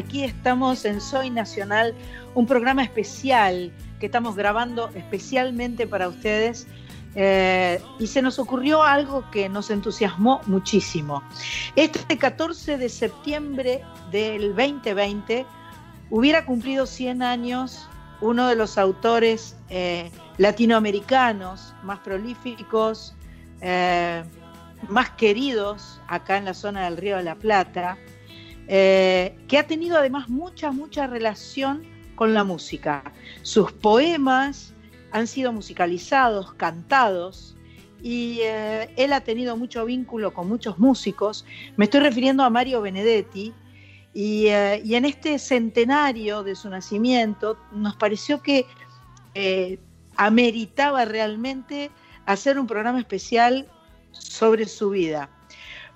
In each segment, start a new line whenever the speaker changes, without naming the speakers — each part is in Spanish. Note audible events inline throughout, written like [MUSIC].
Aquí estamos en Soy Nacional, un programa especial que estamos grabando especialmente para ustedes. Eh, y se nos ocurrió algo que nos entusiasmó muchísimo. Este 14 de septiembre del 2020 hubiera cumplido 100 años uno de los autores eh, latinoamericanos más prolíficos, eh, más queridos acá en la zona del Río de la Plata, eh, que ha tenido además mucha, mucha relación con la música. Sus poemas han sido musicalizados, cantados, y eh, él ha tenido mucho vínculo con muchos músicos. Me estoy refiriendo a Mario Benedetti, y, eh, y en este centenario de su nacimiento nos pareció que ameritaba realmente hacer un programa especial sobre su vida.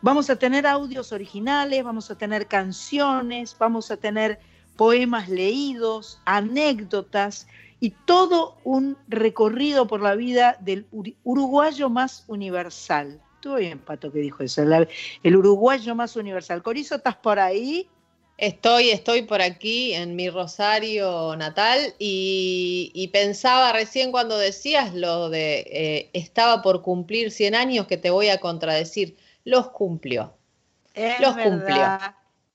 Vamos a tener audios originales, vamos a tener canciones, vamos a tener poemas leídos, anécdotas y todo un recorrido por la vida del ur- uruguayo más universal. Estuvo bien, Pato, que dijo eso, el uruguayo más universal. Corizo, ¿estás por ahí?
Estoy, estoy por aquí en mi Rosario natal y, y pensaba recién cuando decías lo de eh, estaba por cumplir 100 años que te voy a contradecir, los cumplió.
Es
Los cumplió.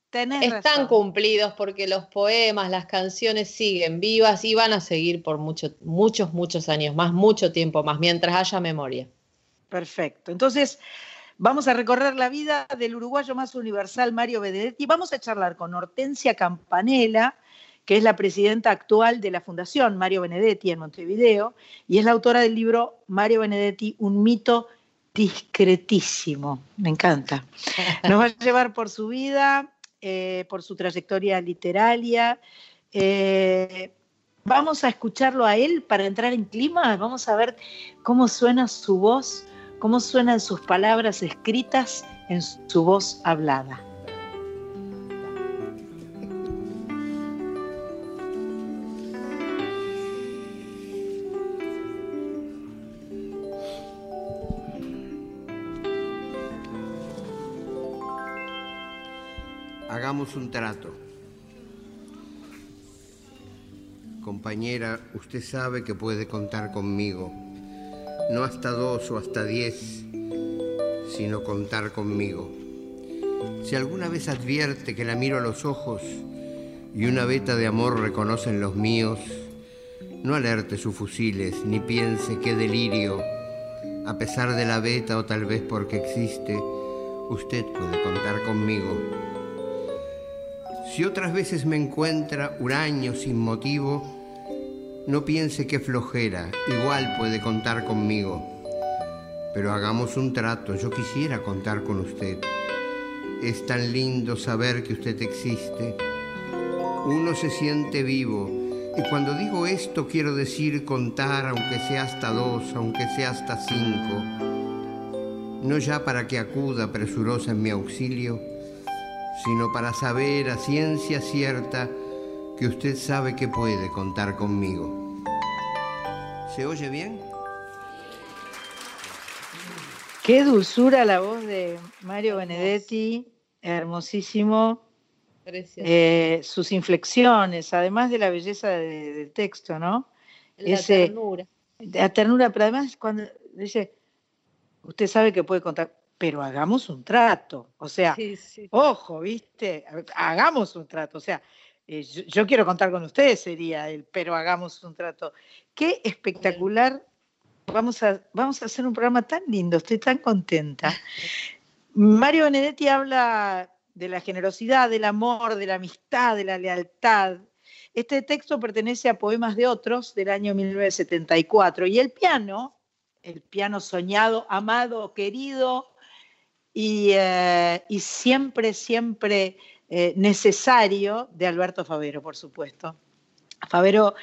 Tenés
Están
razón.
cumplidos porque los poemas, las canciones siguen vivas y van a seguir por mucho, muchos, muchos años más, mucho tiempo más, mientras haya memoria.
Perfecto. Entonces, vamos a recorrer la vida del uruguayo más universal, Mario Benedetti. Vamos a charlar con Hortensia Campanella, que es la presidenta actual de la Fundación Mario Benedetti en Montevideo, y es la autora del libro Mario Benedetti, un mito discretísimo. Me encanta. Nos va a [LAUGHS] llevar por su vida, eh, por su trayectoria literaria. eh, vamos a escucharlo a él para entrar en clima. Vamos a ver cómo suena su voz, cómo suenan sus palabras escritas en su voz hablada.
Hagamos un trato. Compañera, usted sabe que puede contar conmigo. No hasta dos o hasta diez, sino contar conmigo. Si alguna vez advierte que la miro a los ojos y una veta de amor reconocen los míos, no alerte sus fusiles ni piense qué delirio. A pesar de la veta o tal vez porque existe, usted puede contar conmigo. Si otras veces me encuentra huraño sin motivo, no piense que flojera, igual puede contar conmigo. Pero hagamos un trato, yo quisiera contar con usted. Es tan lindo saber que usted existe. Uno se siente vivo. Y cuando digo esto quiero decir contar, aunque sea hasta dos, aunque sea hasta cinco. No ya para que acuda presurosa en mi auxilio, sino para saber a ciencia cierta que usted sabe que puede contar conmigo. ¿Se oye bien?
Qué dulzura la voz de Mario Benedetti, hermosísimo.
Precioso.
Eh, sus inflexiones, además de la belleza de- del texto, ¿no?
la
ese-
ternura.
La ternura, pero además cuando dice, usted sabe que puede contar, pero hagamos un trato. O sea,
Sí, sí.
ojo, ¿viste? Hagamos un trato. O sea, eh, yo, yo quiero contar con ustedes, sería el, pero hagamos un trato. Qué espectacular. Vamos a, vamos a hacer un programa tan lindo, estoy tan contenta. [LAUGHS] Mario Benedetti habla de la generosidad, del amor, de la amistad, de la lealtad. Este texto pertenece a Poemas de Otros del año 1974 y el piano, el piano soñado, amado, querido y, eh, y siempre, siempre eh, necesario de Alberto Favero, por supuesto. Favero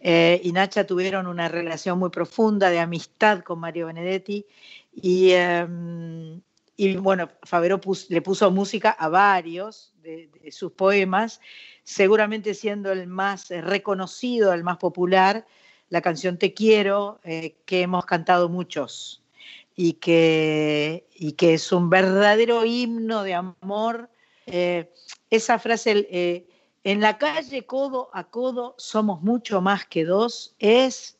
eh, y Nacha tuvieron una relación muy profunda de amistad con Mario Benedetti y, em, y bueno, Favero le puso música a varios de, sus poemas, seguramente siendo el más reconocido, el más popular, la canción Te quiero, eh, que hemos cantado muchos y que, y que es un verdadero himno de amor. Eh, esa frase, en la calle codo a codo somos mucho más que dos, es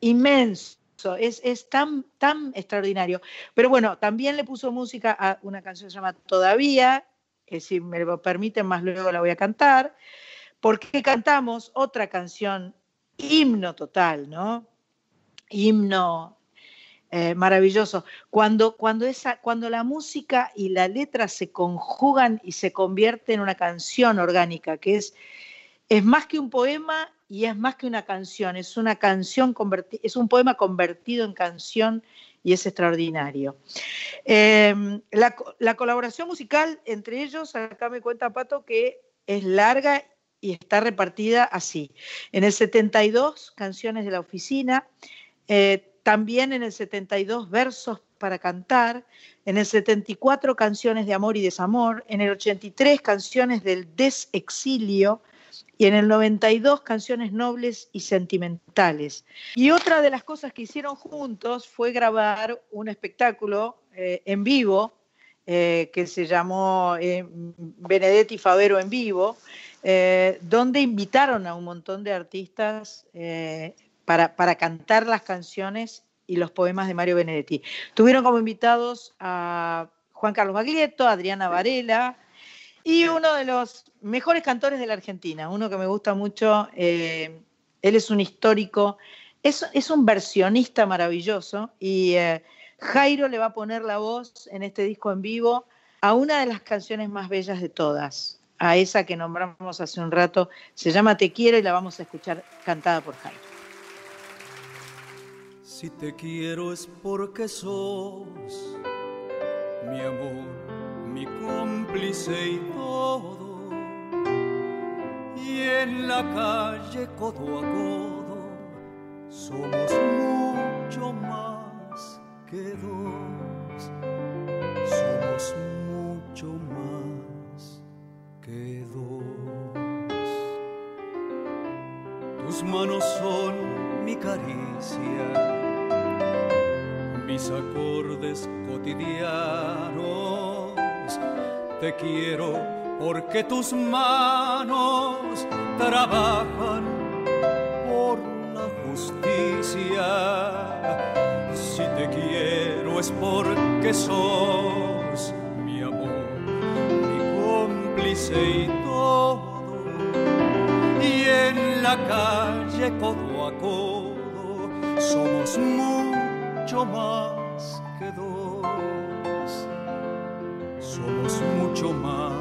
inmenso, es, tan, tan extraordinario. Pero bueno, también le puso música a una canción que se llama Todavía, que si me lo permiten más luego la voy a cantar, porque cantamos otra canción, himno total, ¿no? Himno eh, maravilloso. Cuando, cuando, esa, cuando la música y la letra se conjugan y se convierten en una canción orgánica, que es, es más que un poema y es más que una canción, es una canción es un poema convertido en canción y es extraordinario. Em, la, la, colaboración musical entre ellos, acá me cuenta Pato que es larga y está repartida así. En el 72, canciones de la oficina, eh, también en el 72 versos para cantar, en el 74 canciones de amor y desamor, en el 83 canciones del desexilio y en el 92 canciones nobles y sentimentales. Y otra de las cosas que hicieron juntos fue grabar un espectáculo eh, en vivo eh, que se llamó eh, Benedetti Favero en vivo, donde invitaron a un montón de artistas para, cantar las canciones y los poemas de Mario Benedetti. Tuvieron como invitados a Juan Carlos Baglietto, Adriana Varela y uno de los mejores cantores de la Argentina, uno que me gusta mucho. Eh, él es un histórico, es, un versionista maravilloso y eh, Jairo le va a poner la voz en este disco en vivo a una de las canciones más bellas de todas, a esa que nombramos hace un rato, se llama Te quiero y la vamos a escuchar cantada por Jairo.
Si te quiero es porque sos mi amor, mi cómplice y todo. Y en la calle codo a codo somos mucho más que dos. Somos mucho más que dos. Tus manos son mi caricia mis acordes cotidianos. Te quiero porque tus manos trabajan por la justicia. Si te quiero es porque sos mi amor, mi cómplice y todo. Y en la calle codo a codo somos muy mucho más que dos. Somos mucho más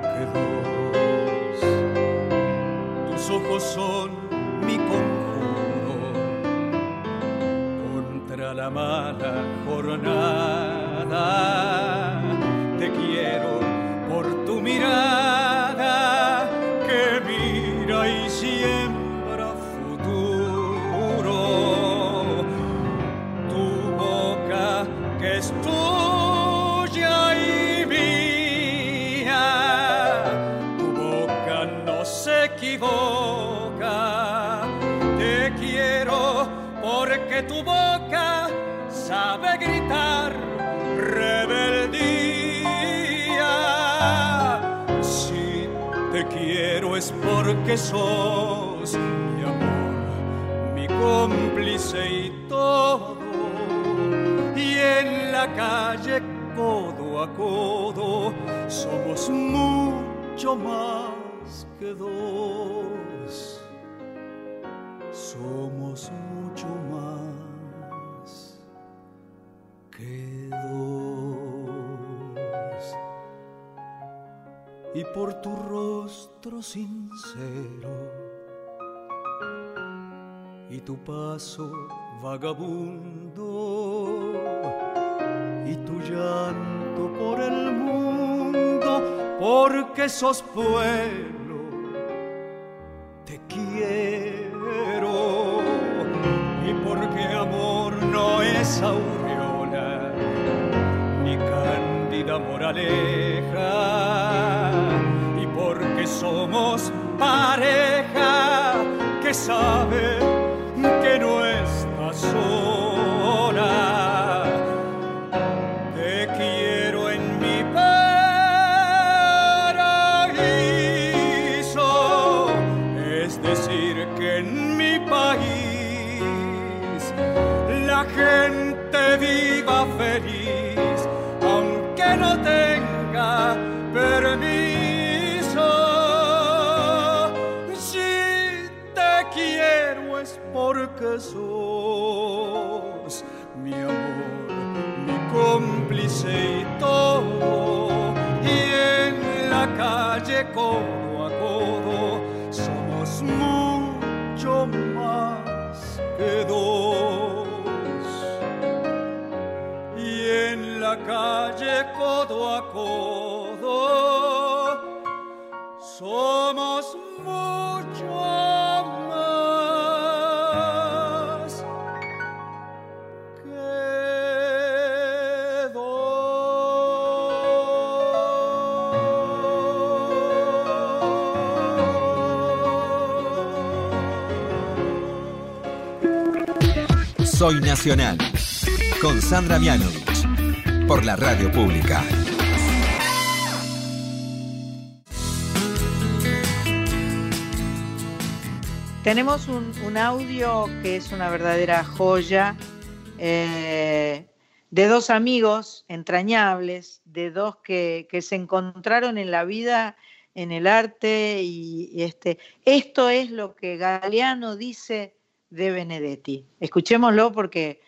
que dos. Tus ojos son mi conjuro contra la mala jornada. Te quiero por tu mirada porque sos mi amor, mi cómplice y todo. Y en la calle codo a codo somos mucho más que dos. Somos mucho más. Y por tu rostro sincero y tu paso vagabundo y tu llanto por el mundo porque sos pueblo, te quiero. Y porque amor no es aureola, ni cándida moraleja, sabe
Soy Nacional. Con Sandra Mianovich. Por la radio pública.
Tenemos un, audio que es una verdadera joya eh, de dos amigos entrañables, de dos que, se encontraron en la vida, en el arte, y, y este, esto es lo que Galeano dice de Benedetti. Escuchémoslo porque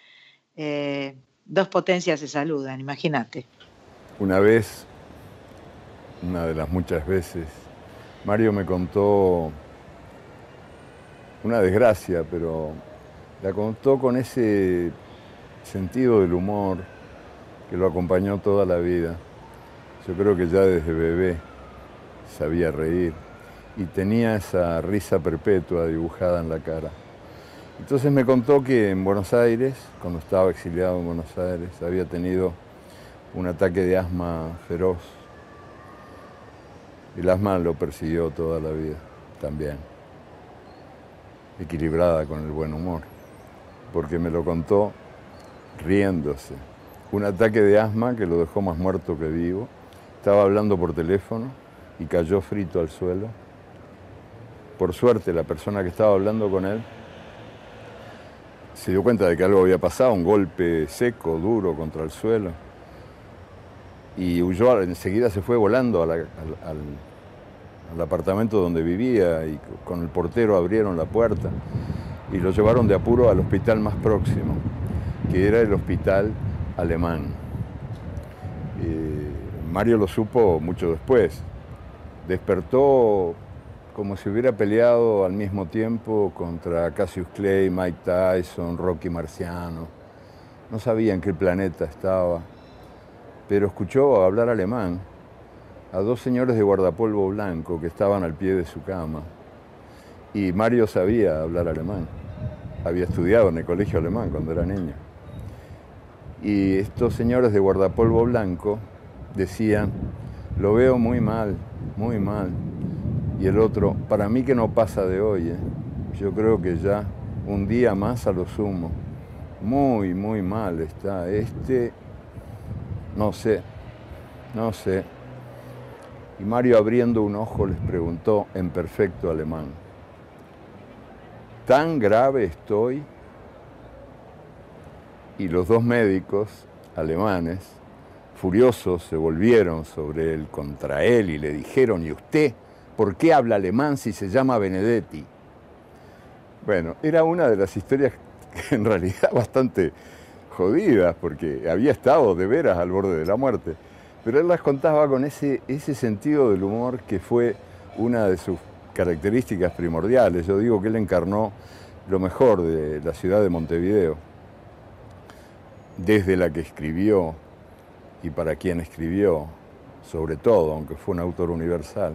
eh, dos potencias se saludan, imagínate.
Una vez, una de las muchas veces, Mario me contó una desgracia, pero la contó con ese sentido del humor que lo acompañó toda la vida. Yo creo que ya desde bebé sabía reír y tenía esa risa perpetua dibujada en la cara. Entonces me contó que en Buenos Aires, cuando estaba exiliado en Buenos Aires, había tenido un ataque de asma feroz. El asma lo persiguió toda la vida también, equilibrada con el buen humor, porque me lo contó riéndose. Un ataque de asma que lo dejó más muerto que vivo. Estaba hablando por teléfono y cayó frito al suelo. Por suerte, la persona que estaba hablando con él se dio cuenta de que algo había pasado, un golpe seco, duro contra el suelo. Y huyó, enseguida se fue volando al- al apartamento donde vivía y con el portero abrieron la puerta y lo llevaron de apuro al hospital más próximo, que era el hospital alemán. Eh, Mario lo supo mucho después. Despertó como si hubiera peleado al mismo tiempo contra Cassius Clay, Mike Tyson, Rocky Marciano. No sabía en qué planeta estaba, pero escuchó hablar alemán a dos señores de guardapolvo blanco que estaban al pie de su cama. Y Mario sabía hablar alemán. Había estudiado en el colegio alemán cuando era niño. Y estos señores de guardapolvo blanco decían, lo veo muy mal, muy mal. Y el otro, para mí que no pasa de hoy, ¿eh? yo creo que ya un día más a lo sumo. Muy, muy mal está. Este, no sé, no sé. Y Mario abriendo un ojo les preguntó en perfecto alemán, ¿tan grave estoy? Y los dos médicos alemanes, furiosos, se volvieron sobre él, contra él, y le dijeron, ¿y usted por qué habla alemán si se llama Benedetti? Bueno, era una de las historias [LAUGHS] en realidad bastante jodidas, porque había estado de veras al borde de la muerte. Pero él las contaba con ese, ese sentido del humor que fue una de sus características primordiales. Yo digo que él encarnó lo mejor de la ciudad de Montevideo, desde la que escribió y para quien escribió sobre todo, aunque fue un autor universal.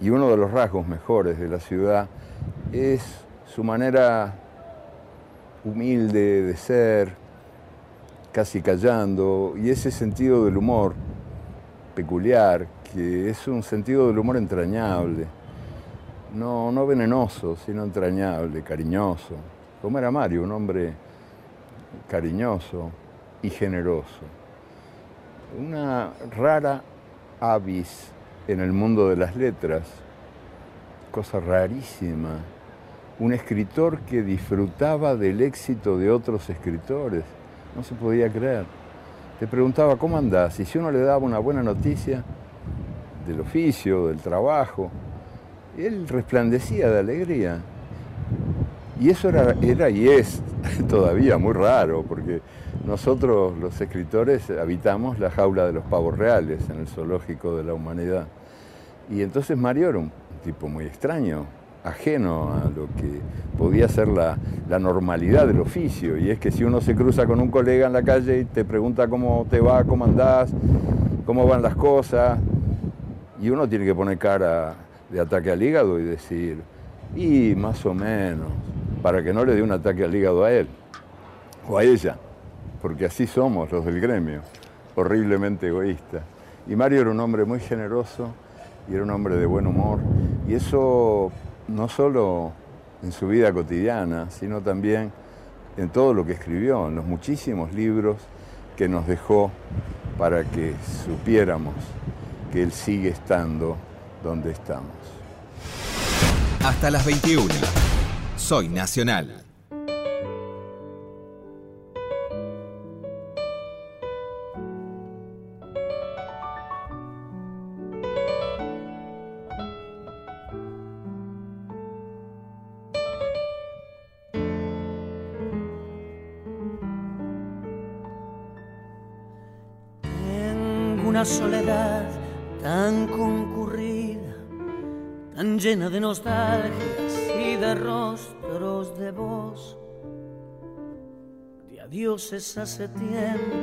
Y uno de los rasgos mejores de la ciudad es su manera humilde de ser, casi callando, y ese sentido del humor peculiar, que es un sentido del humor entrañable, no, no venenoso, sino entrañable, cariñoso, como era Mario, un hombre cariñoso y generoso. Una rara avis en el mundo de las letras, cosa rarísima. Un escritor que disfrutaba del éxito de otros escritores, no se podía creer. Te preguntaba, ¿cómo andás? Y si uno le daba una buena noticia del oficio, del trabajo, él resplandecía de alegría. Y eso era, era y es [LAUGHS] todavía muy raro, porque nosotros los escritores habitamos la jaula de los pavos reales en el zoológico de la humanidad. Y entonces Mario era un tipo muy extraño, ajeno a lo que podía ser la, normalidad del oficio. Y es que si uno se cruza con un colega en la calle y te pregunta cómo te va, cómo andás, cómo van las cosas, y uno tiene que poner cara de ataque al hígado y decir, y más o menos, para que no le dé un ataque al hígado a él o a ella, porque así somos los del gremio, horriblemente egoístas. Y Mario era un hombre muy generoso y era un hombre de buen humor, y eso no solo en su vida cotidiana, sino también en todo lo que escribió, en los muchísimos libros que nos dejó para que supiéramos que Él sigue estando donde estamos.
Hasta las 21. Soy Nacional.
De nostalgias y de rostros de voz, de adioses hace tiempo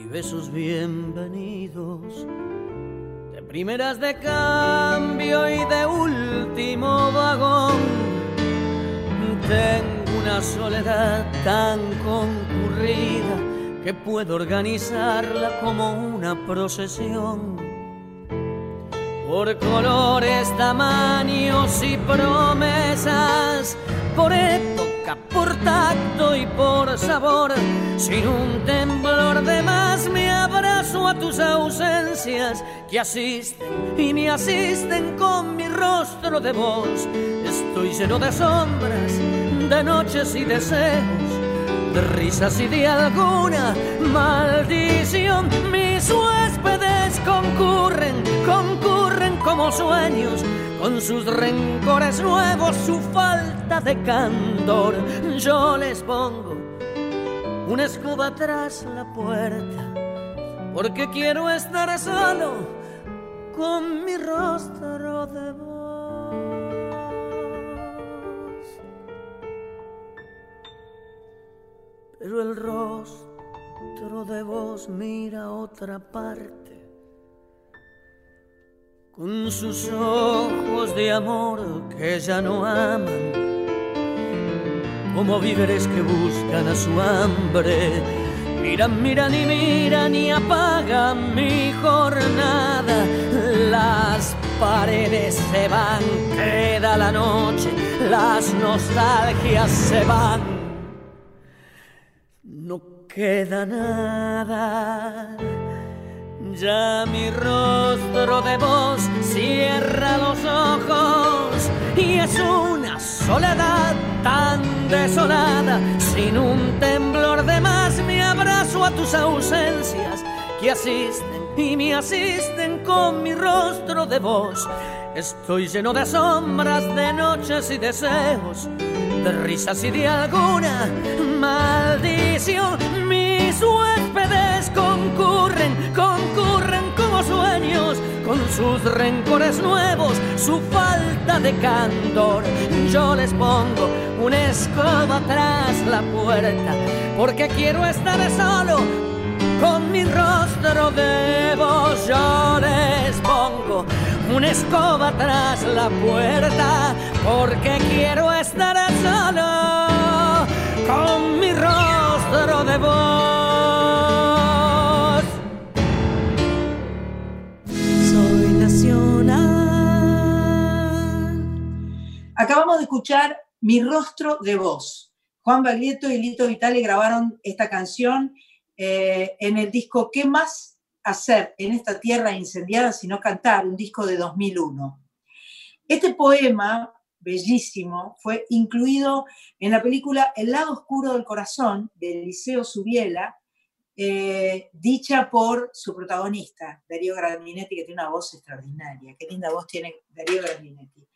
y besos bienvenidos, de primeras de cambio y de último vagón. Tengo una soledad tan concurrida que puedo organizarla como una procesión. Por colores, tamaños y promesas, por época, por tacto y por sabor, sin un temblor de más me abrazo a tus ausencias que asisten y me asisten con mi rostro de voz. Estoy lleno de sombras, de noches y deseos de risas y de alguna maldición. Mis huéspedes concurren, concurren como sueños, con sus rencores nuevos, su falta de candor. Yo les pongo una escoba tras la puerta, porque quiero estar solo con mi rostro de voz. pero el rostro de vos mira otra parte. Con sus ojos de amor que ya no aman, como víveres que buscan a su hambre. Miran, miran y miran y apagan mi jornada. Las paredes se van, queda la noche, las nostalgias se van no queda nada. Ya mi rostro de voz cierra los ojos y es una soledad tan desolada. Sin un temblor de más me abrazo a tus ausencias que asisten y me asisten con mi rostro de voz. Estoy lleno de sombras, de noches y deseos, de risas y de alguna maldición. Mis huéspedes concurren, concurren sueños, con sus rencores nuevos, su falta de candor. Yo les pongo una escoba tras la puerta, porque quiero estar solo con mi rostro de voz yo les pongo una escoba tras la puerta porque quiero estar solo
escuchar Mi rostro de voz. Juan Baglietto y Lito Vitale grabaron esta canción eh, en el disco ¿Qué más hacer en esta tierra incendiada sino cantar? Un disco de 2001. Este poema, bellísimo, fue incluido en la película El lado oscuro del corazón de Eliseo Subiela, eh, dicha por su protagonista, Darío Grandinetti, que tiene una voz extraordinaria. Qué linda voz tiene Darío Grandinetti.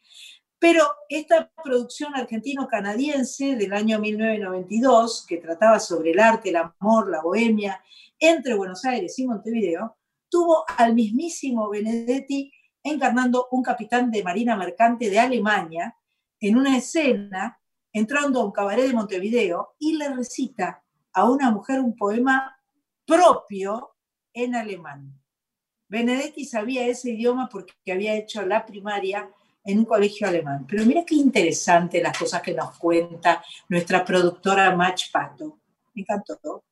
Pero esta producción argentino-canadiense del año 1992, que trataba sobre el arte, el amor, la bohemia, entre Buenos Aires y Montevideo, tuvo al mismísimo Benedetti encarnando un capitán de marina mercante de Alemania en una escena entrando a un cabaret de Montevideo y le recita a una mujer un poema propio en alemán. Benedetti sabía ese idioma porque había hecho la primaria en un colegio alemán. Pero mira qué interesante las cosas que nos cuenta nuestra productora Match Pato. Me encantó.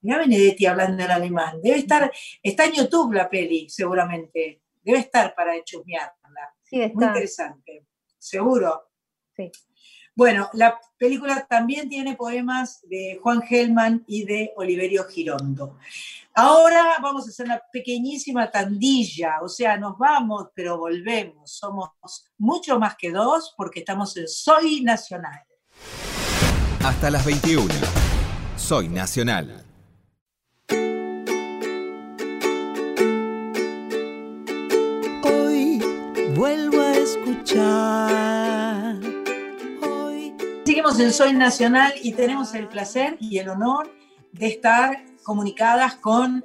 Mira Benedetti hablando en alemán. Debe estar, está en YouTube la peli, seguramente. Debe estar para chusmearla.
Sí, está.
Muy interesante. Seguro.
Sí.
Bueno, la película también tiene poemas de Juan Gelman y de Oliverio Girondo. Ahora vamos a hacer una pequeñísima tandilla, o sea, nos vamos, pero volvemos. Somos mucho más que dos porque estamos en Soy Nacional.
Hasta las 21. Soy Nacional.
Hoy vuelvo a escuchar.
Seguimos en Soy Nacional y tenemos el placer y el honor de estar comunicadas con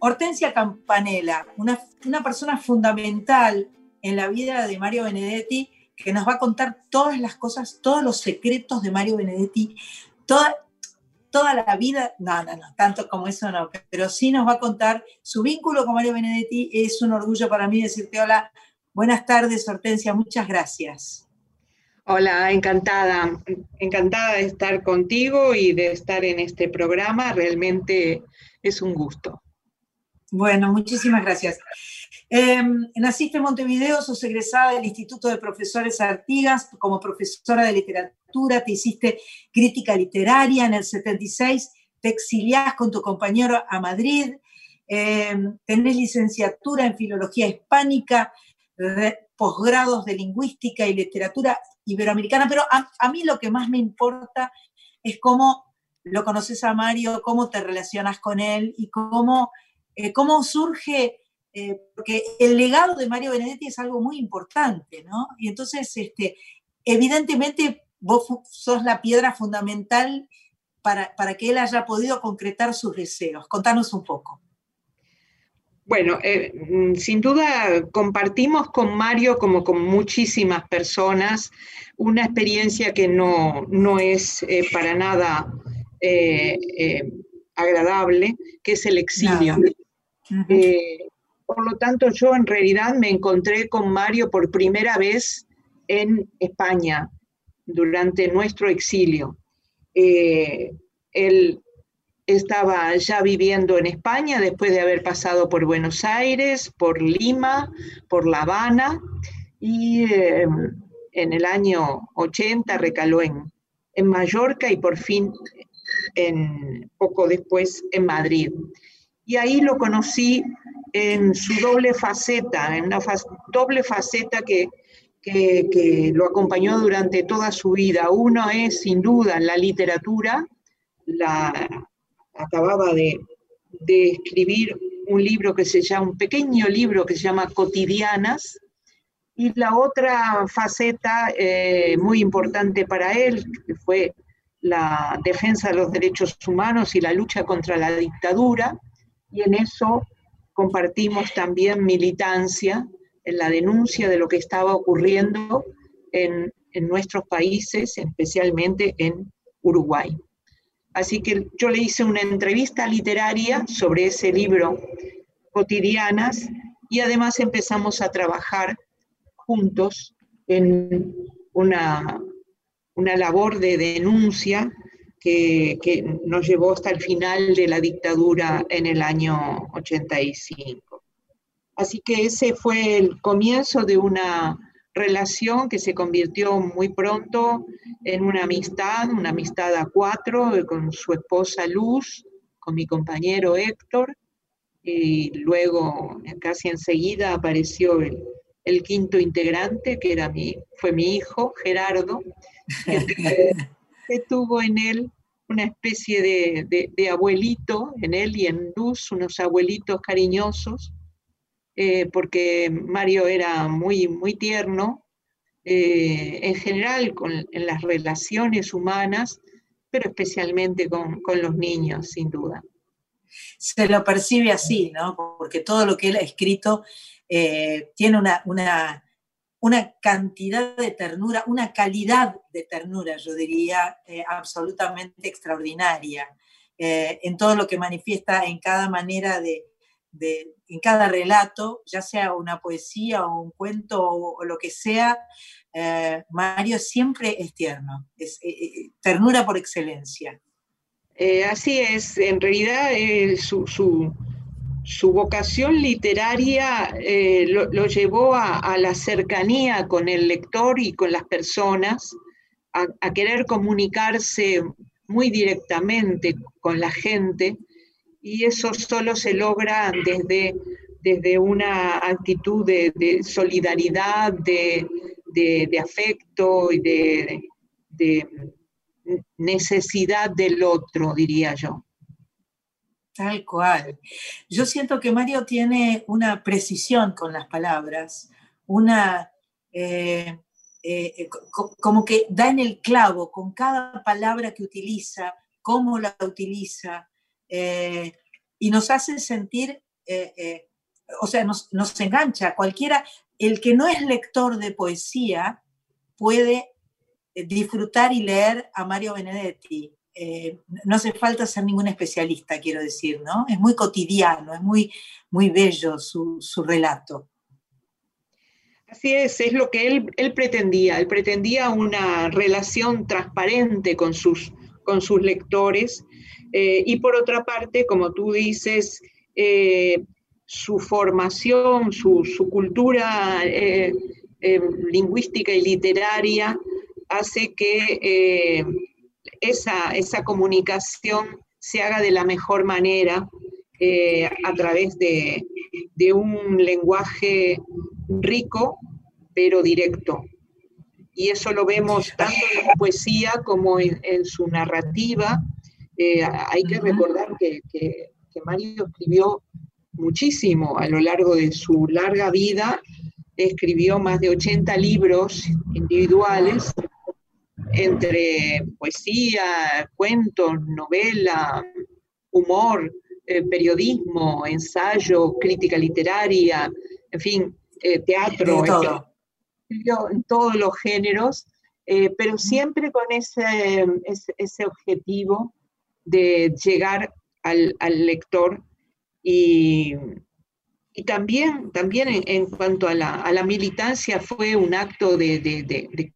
Hortensia Campanella, una, una persona fundamental en la vida de Mario Benedetti, que nos va a contar todas las cosas, todos los secretos de Mario Benedetti, toda, toda la vida, no, no, no, tanto como eso no, pero sí nos va a contar su vínculo con Mario Benedetti. Es un orgullo para mí decirte hola. Buenas tardes, Hortensia, muchas gracias.
Hola, encantada, encantada de estar contigo y de estar en este programa. Realmente es un gusto.
Bueno, muchísimas gracias. Eh, naciste en Montevideo, sos egresada del Instituto de Profesores Artigas como profesora de literatura, te hiciste crítica literaria en el 76, te exiliás con tu compañero a Madrid, eh, tenés licenciatura en filología hispánica, posgrados de lingüística y literatura iberoamericana, pero a, mí lo que más me importa es cómo lo conoces a Mario, cómo te relacionas con él y cómo, eh, cómo surge, eh, porque el legado de Mario Benedetti es algo muy importante, ¿no? Y entonces, este, evidentemente, vos sos la piedra fundamental para, para que él haya podido concretar sus deseos. Contanos un poco.
Bueno, eh, mm, sin duda compartimos con Mario, como con muchísimas personas, una experiencia que no, no es eh, para nada eh, agradable, que es el exilio. Por lo tanto, yo en realidad me encontré con Mario por primera vez en España durante nuestro exilio. Él estaba ya viviendo en España después de haber pasado por Buenos Aires, por Lima, por La Habana y eh, en el año 80 recaló en, en Mallorca y por fin en, poco después en Madrid. Y ahí lo conocí en su doble faceta, en una fa- doble faceta que, que, que lo acompañó durante toda su vida. Uno es sin duda la literatura, la, acababa de, de escribir un libro que se llama, un pequeño libro que se llama Cotidianas, y la otra faceta eh, muy importante para él, fue la defensa de los derechos humanos y la lucha contra la dictadura, y en eso compartimos también militancia en la denuncia de lo que estaba ocurriendo en, en nuestros países, especialmente en Uruguay. Así que yo le hice una entrevista literaria sobre ese libro, Cotidianas, y además empezamos a trabajar juntos en una, una labor de denuncia que, que, nos llevó hasta el final de la dictadura en el año 85. Así que ese fue el comienzo de una relación que se convirtió muy pronto en una amistad, una amistad a cuatro, eh, con su esposa Luz, con mi compañero Héctor, y luego casi enseguida apareció el, quinto integrante, que era mi, fue mi hijo, Gerardo, que, [LAUGHS] tuvo en él una especie de, de, abuelito, en él y en Luz, unos abuelitos cariñosos, eh, porque Mario era muy, muy tierno, eh, en general con, en las relaciones humanas, pero especialmente con, con, los niños, sin duda.
Se lo percibe así, ¿no? Porque todo lo que él ha escrito eh, tiene una, una, una, cantidad de ternura, una calidad de ternura, yo diría, absolutamente extraordinaria, en todo lo que manifiesta en cada manera de, en cada relato, ya sea una poesía o un cuento o, lo que sea, eh, Mario siempre es tierno, es eh, eh, ternura por excelencia.
así es, en realidad su, vocación literaria lo, llevó a, la cercanía con el lector y con las personas, a querer comunicarse muy directamente con la gente y eso solo se logra desde, desde una actitud de, solidaridad, de, afecto y de, necesidad del otro, diría yo.
Tal cual. Yo siento que Mario tiene una precisión con las palabras, una eh, eh, como que da en el clavo con cada palabra que utiliza, cómo la utiliza, eh, y nos hace sentir, eh, eh, o sea, nos, engancha. Cualquiera, el que no es lector de poesía puede disfrutar y leer a Mario Benedetti. no hace falta ser ningún especialista, quiero decir, ¿no? Es muy cotidiano, es muy, muy bello su, relato.
Así es, es lo que él, él, pretendía. Él pretendía una relación transparente con sus, con sus lectores eh, y por otra parte, como tú dices, eh, su formación, su, cultura eh, lingüística y literaria hace que esa, comunicación se haga de la mejor manera a través de, un lenguaje rico pero directo. Y eso lo vemos tanto en la poesía como en su narrativa. Eh, hay que recordar que, Mario escribió muchísimo a lo largo de su larga vida, escribió más de 80 libros individuales, entre poesía, cuentos, novela, humor, eh, periodismo, ensayo, crítica literaria, en fin, eh, teatro, en todos los géneros, pero siempre con ese, ese objetivo de llegar al, lector y, también, también en, cuanto a la, militancia fue un acto de,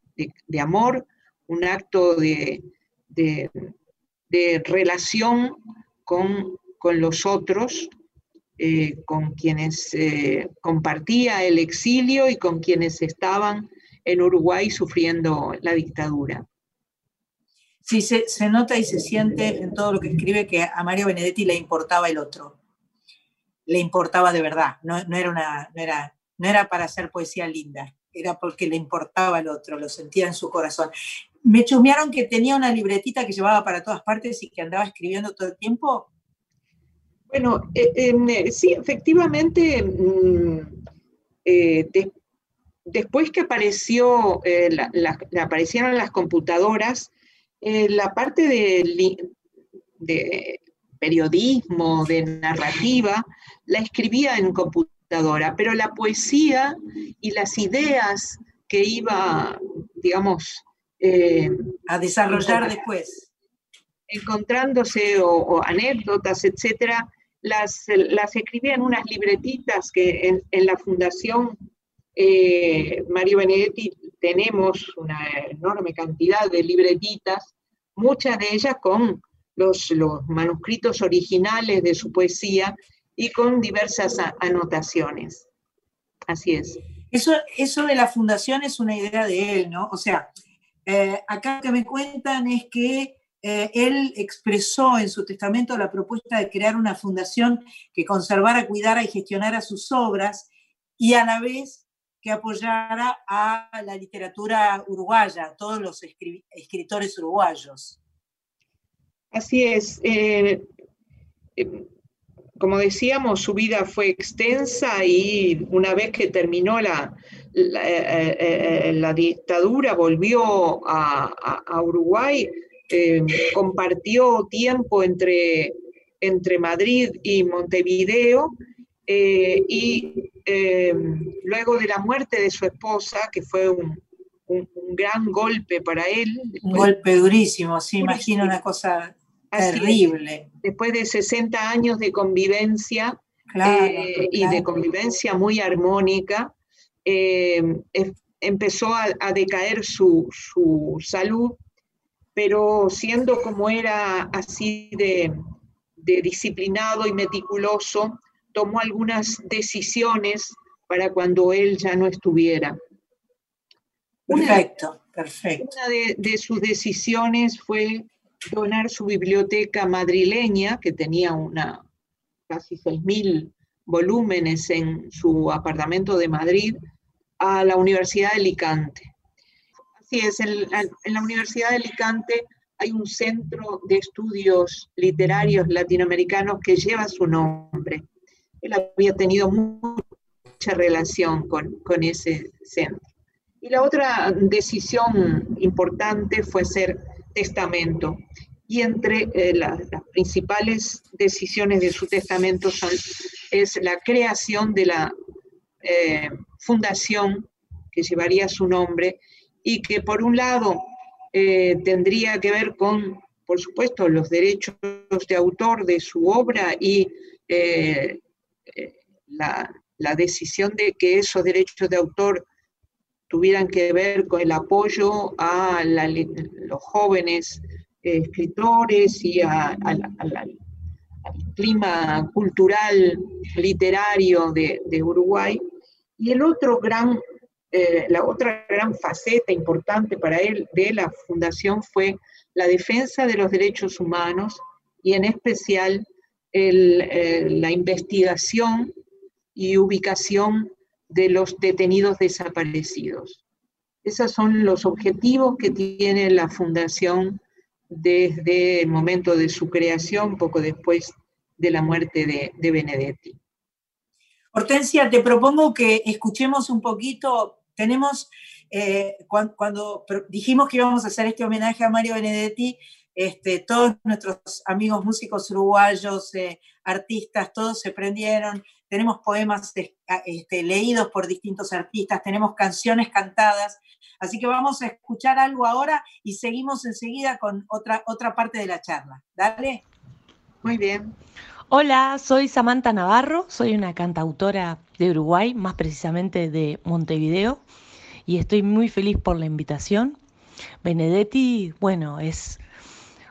amor, un acto de, relación con, los otros, eh, con quienes eh, compartía el exilio y con quienes estaban en Uruguay sufriendo la dictadura.
Sí, se, nota y se siente en todo lo que escribe que a Mario Benedetti le importaba el otro. Le importaba de verdad, no, era, una, no, era, no era para hacer poesía linda, era porque le importaba el otro, lo sentía en su corazón. Me chusmearon que tenía una libretita que llevaba para todas partes y que andaba escribiendo todo el tiempo.
Bueno, eh, eh, sí, efectivamente, mm, eh, después que apareció, aparecieron las computadoras, la parte de, periodismo, de narrativa, la escribía en computadora, pero la poesía y las ideas que iba, digamos,
a desarrollar después.
encontrándose o, anécdotas, etcétera, las, las escribía en unas libretitas que en, la Fundación eh, Mario Benedetti tenemos una enorme cantidad de libretitas, muchas de ellas con los, los manuscritos originales de su poesía y con diversas anotaciones. Así es.
Eso, eso de la fundación es una idea de él, ¿no? O sea, eh, acá que me cuentan es que eh, él expresó en su testamento la propuesta de crear una fundación que conservara, cuidara y gestionara sus obras y a la vez que apoyara a la literatura uruguaya, a todos los escritores uruguayos.
Así es. Eh, como decíamos, su vida fue extensa y una vez que terminó la, eh, eh, dictadura, volvió a, Uruguay, eh, compartió tiempo entre, entre Madrid y Montevideo y luego de la muerte de su esposa, que fue un, gran golpe para él.
Un golpe durísimo, sí, imagino una cosa Terrible.
Después de 60 años de convivencia eh, y de convivencia muy armónica, eh, empezó a, decaer su, salud, pero siendo como era así de, disciplinado y meticuloso, tomó algunas decisiones para cuando él ya no estuviera.
Perfecto, perfecto.
Una de, de sus decisiones fue donar su biblioteca madrileña, que tenía una, casi 6.000 volúmenes en su apartamento de Madrid, a la Universidad de Alicante. Así es, en, la Universidad de Alicante hay un centro de estudios literarios latinoamericanos que lleva su nombre. Él había tenido mucha relación con, con ese centro. Y la otra decisión importante fue ser testamento. Y entre eh, las principales decisiones de su testamento son, es la creación de la eh, fundación que llevaría su nombre y que por un lado eh, tendría que ver con, por supuesto, los derechos de autor de su obra y la, la decisión de que esos derechos de autor tuvieran que ver con el apoyo a los jóvenes eh, escritores y al clima cultural, literario de, Uruguay. Y el otro gran, eh, la otra gran faceta importante para él de la fundación fue la defensa de los derechos humanos y en especial eh, la investigación y ubicación de los detenidos desaparecidos. Esos son los objetivos que tiene la Fundación desde el momento de su creación, poco después de la muerte de, Benedetti.
Hortensia, te propongo que escuchemos un poquito, tenemos, eh, cuando, dijimos que íbamos a hacer este homenaje a Mario Benedetti, este, todos nuestros amigos músicos uruguayos, eh, artistas, todos se prendieron, tenemos poemas este, leídos por distintos artistas, tenemos canciones cantadas, así que vamos a escuchar algo ahora y seguimos enseguida con otra, otra parte de la charla. Dale.
Muy bien.
Hola, soy Samantha Navarro, soy una cantautora de Uruguay, más precisamente de Montevideo, y estoy muy feliz por la invitación. Benedetti, bueno, es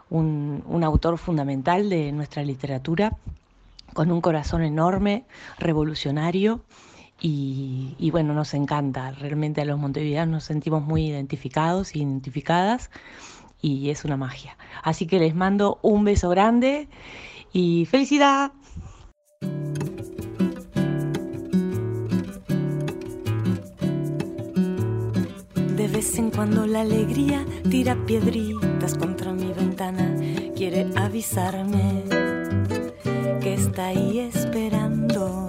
un, autor fundamental de nuestra literatura con un corazón enorme, revolucionario. Y, bueno, nos encanta, realmente a los montevideanos nos sentimos muy identificados identificadas y es una magia. Así que les mando un beso grande y felicidad. De vez en cuando la alegría tira piedritas contra mi ventana, quiere avisarme que está ahí esperando.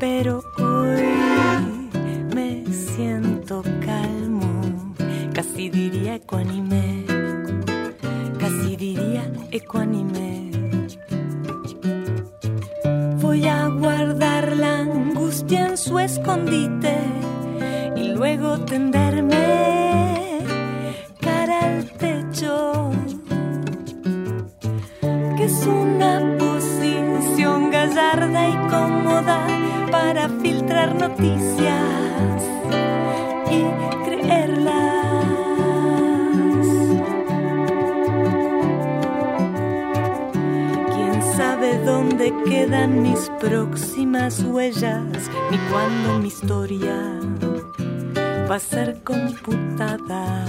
Pero hoy me siento calmo, casi diría ecuánime, angustia en su escondite y luego tenderme cara al techo, que es una posición gallarda y cómoda para filtrar noticias y creerlas. Dónde quedan mis próximas huellas, ni cuándo mi historia va a ser computada.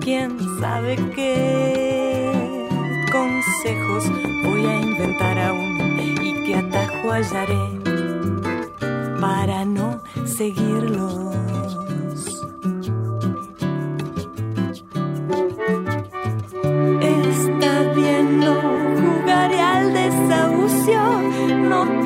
¿Quién sabe qué consejos voy a inventar aún y qué atajo hallaré para no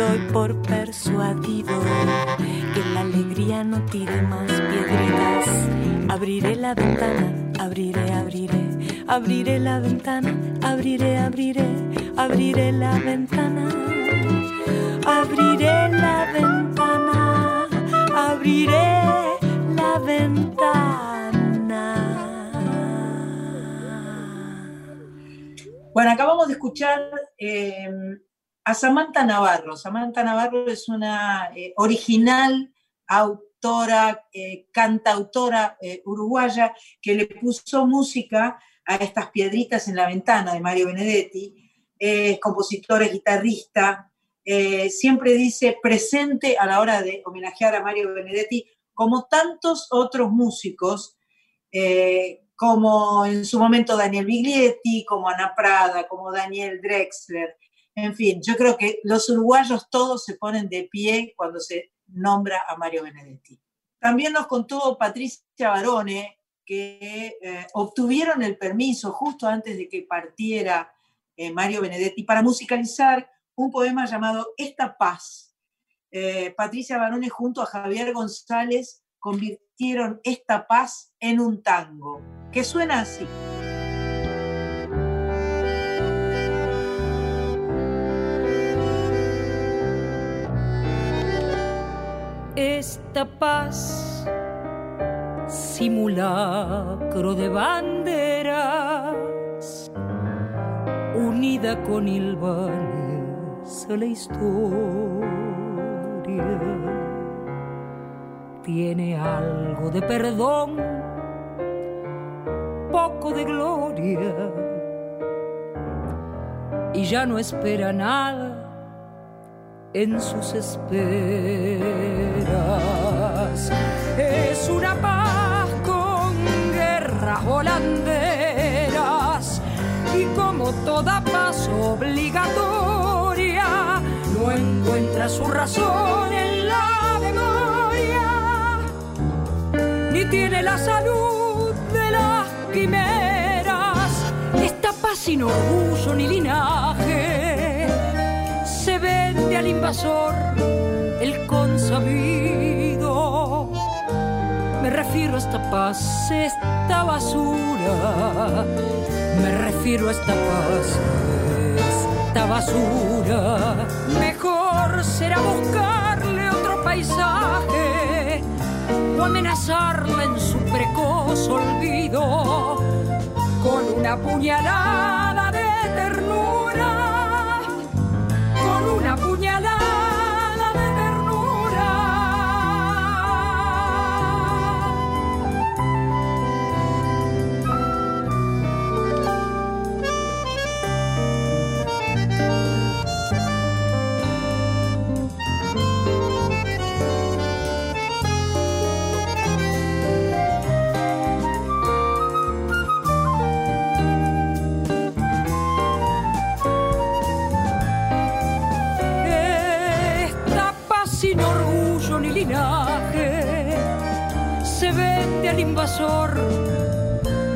doy por persuadido que la alegría no tire más piedritas. Abriré la ventana, abriré, abriré, abriré la ventana, abriré, abriré, abriré la ventana, abriré la ventana abriré la ventana.
Bueno, acabamos de escuchar em, a Samantha Navarro. Samantha Navarro es una eh, original autora, eh, cantautora eh, uruguaya que le puso música a estas piedritas en la ventana de Mario Benedetti. Es compositora, guitarrista, eh, siempre dice presente a la hora de homenajear a Mario Benedetti, como tantos otros músicos, como en su momento Daniel Biglietti, como Ana Prada, como Daniel Drexler. En fin, yo creo que los uruguayos todos se ponen de pie cuando se nombra a Mario Benedetti. También nos contó Patricia Barone que eh, obtuvieron el permiso justo antes de que partiera Mario Benedetti para musicalizar un poema llamado Esta paz. Eh, Patricia Barone junto a Javier González convirtieron esta paz en un tango, que suena así.
Esta paz, simulacro de banderas, unida con Ilván la historia. Tiene algo de perdón, poco de gloria, y ya no espera nada en sus esperas. Es una paz con guerras holanderas y como toda paz obligatoria no encuentra su razón en la memoria, ni tiene la salud de las quimeras. Esta paz sin orgullo ni linaje al invasor el consabido. Me refiero a esta paz, esta basura. Me refiero a esta paz esta basura. Mejor será buscarle otro paisaje o amenazarla en su precoz olvido con una puñalada de ternura,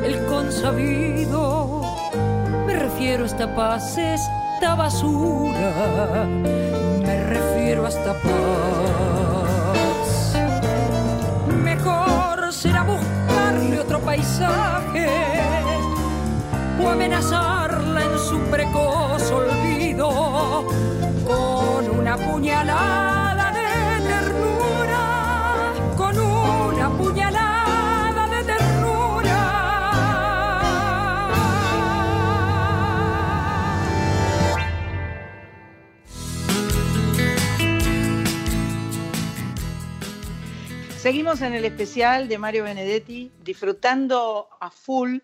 el consabido. Me refiero a esta paz, esta basura. Me refiero a esta paz. Mejor será buscarle otro paisaje o amenazarla en su precoz olvido con una puñalada
Seguimos en el especial de Mario Benedetti, disfrutando a full.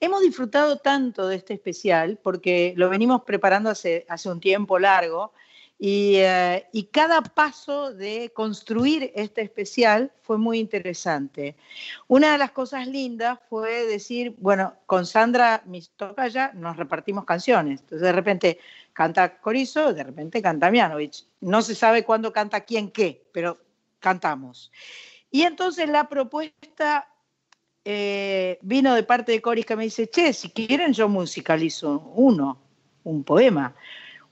Hemos disfrutado tanto de este especial porque lo venimos preparando hace, hace un tiempo largo y, eh, cada paso de construir este especial fue muy interesante. Una de las cosas lindas fue decir, bueno, con Sandra ya nos repartimos canciones. Entonces de repente canta Corizo, de repente canta Mianovich. No se sabe cuándo canta quién qué, pero cantamos. Y entonces la propuesta eh, vino de parte de Coris que me dice, che, si quieren yo musicalizo uno, un poema.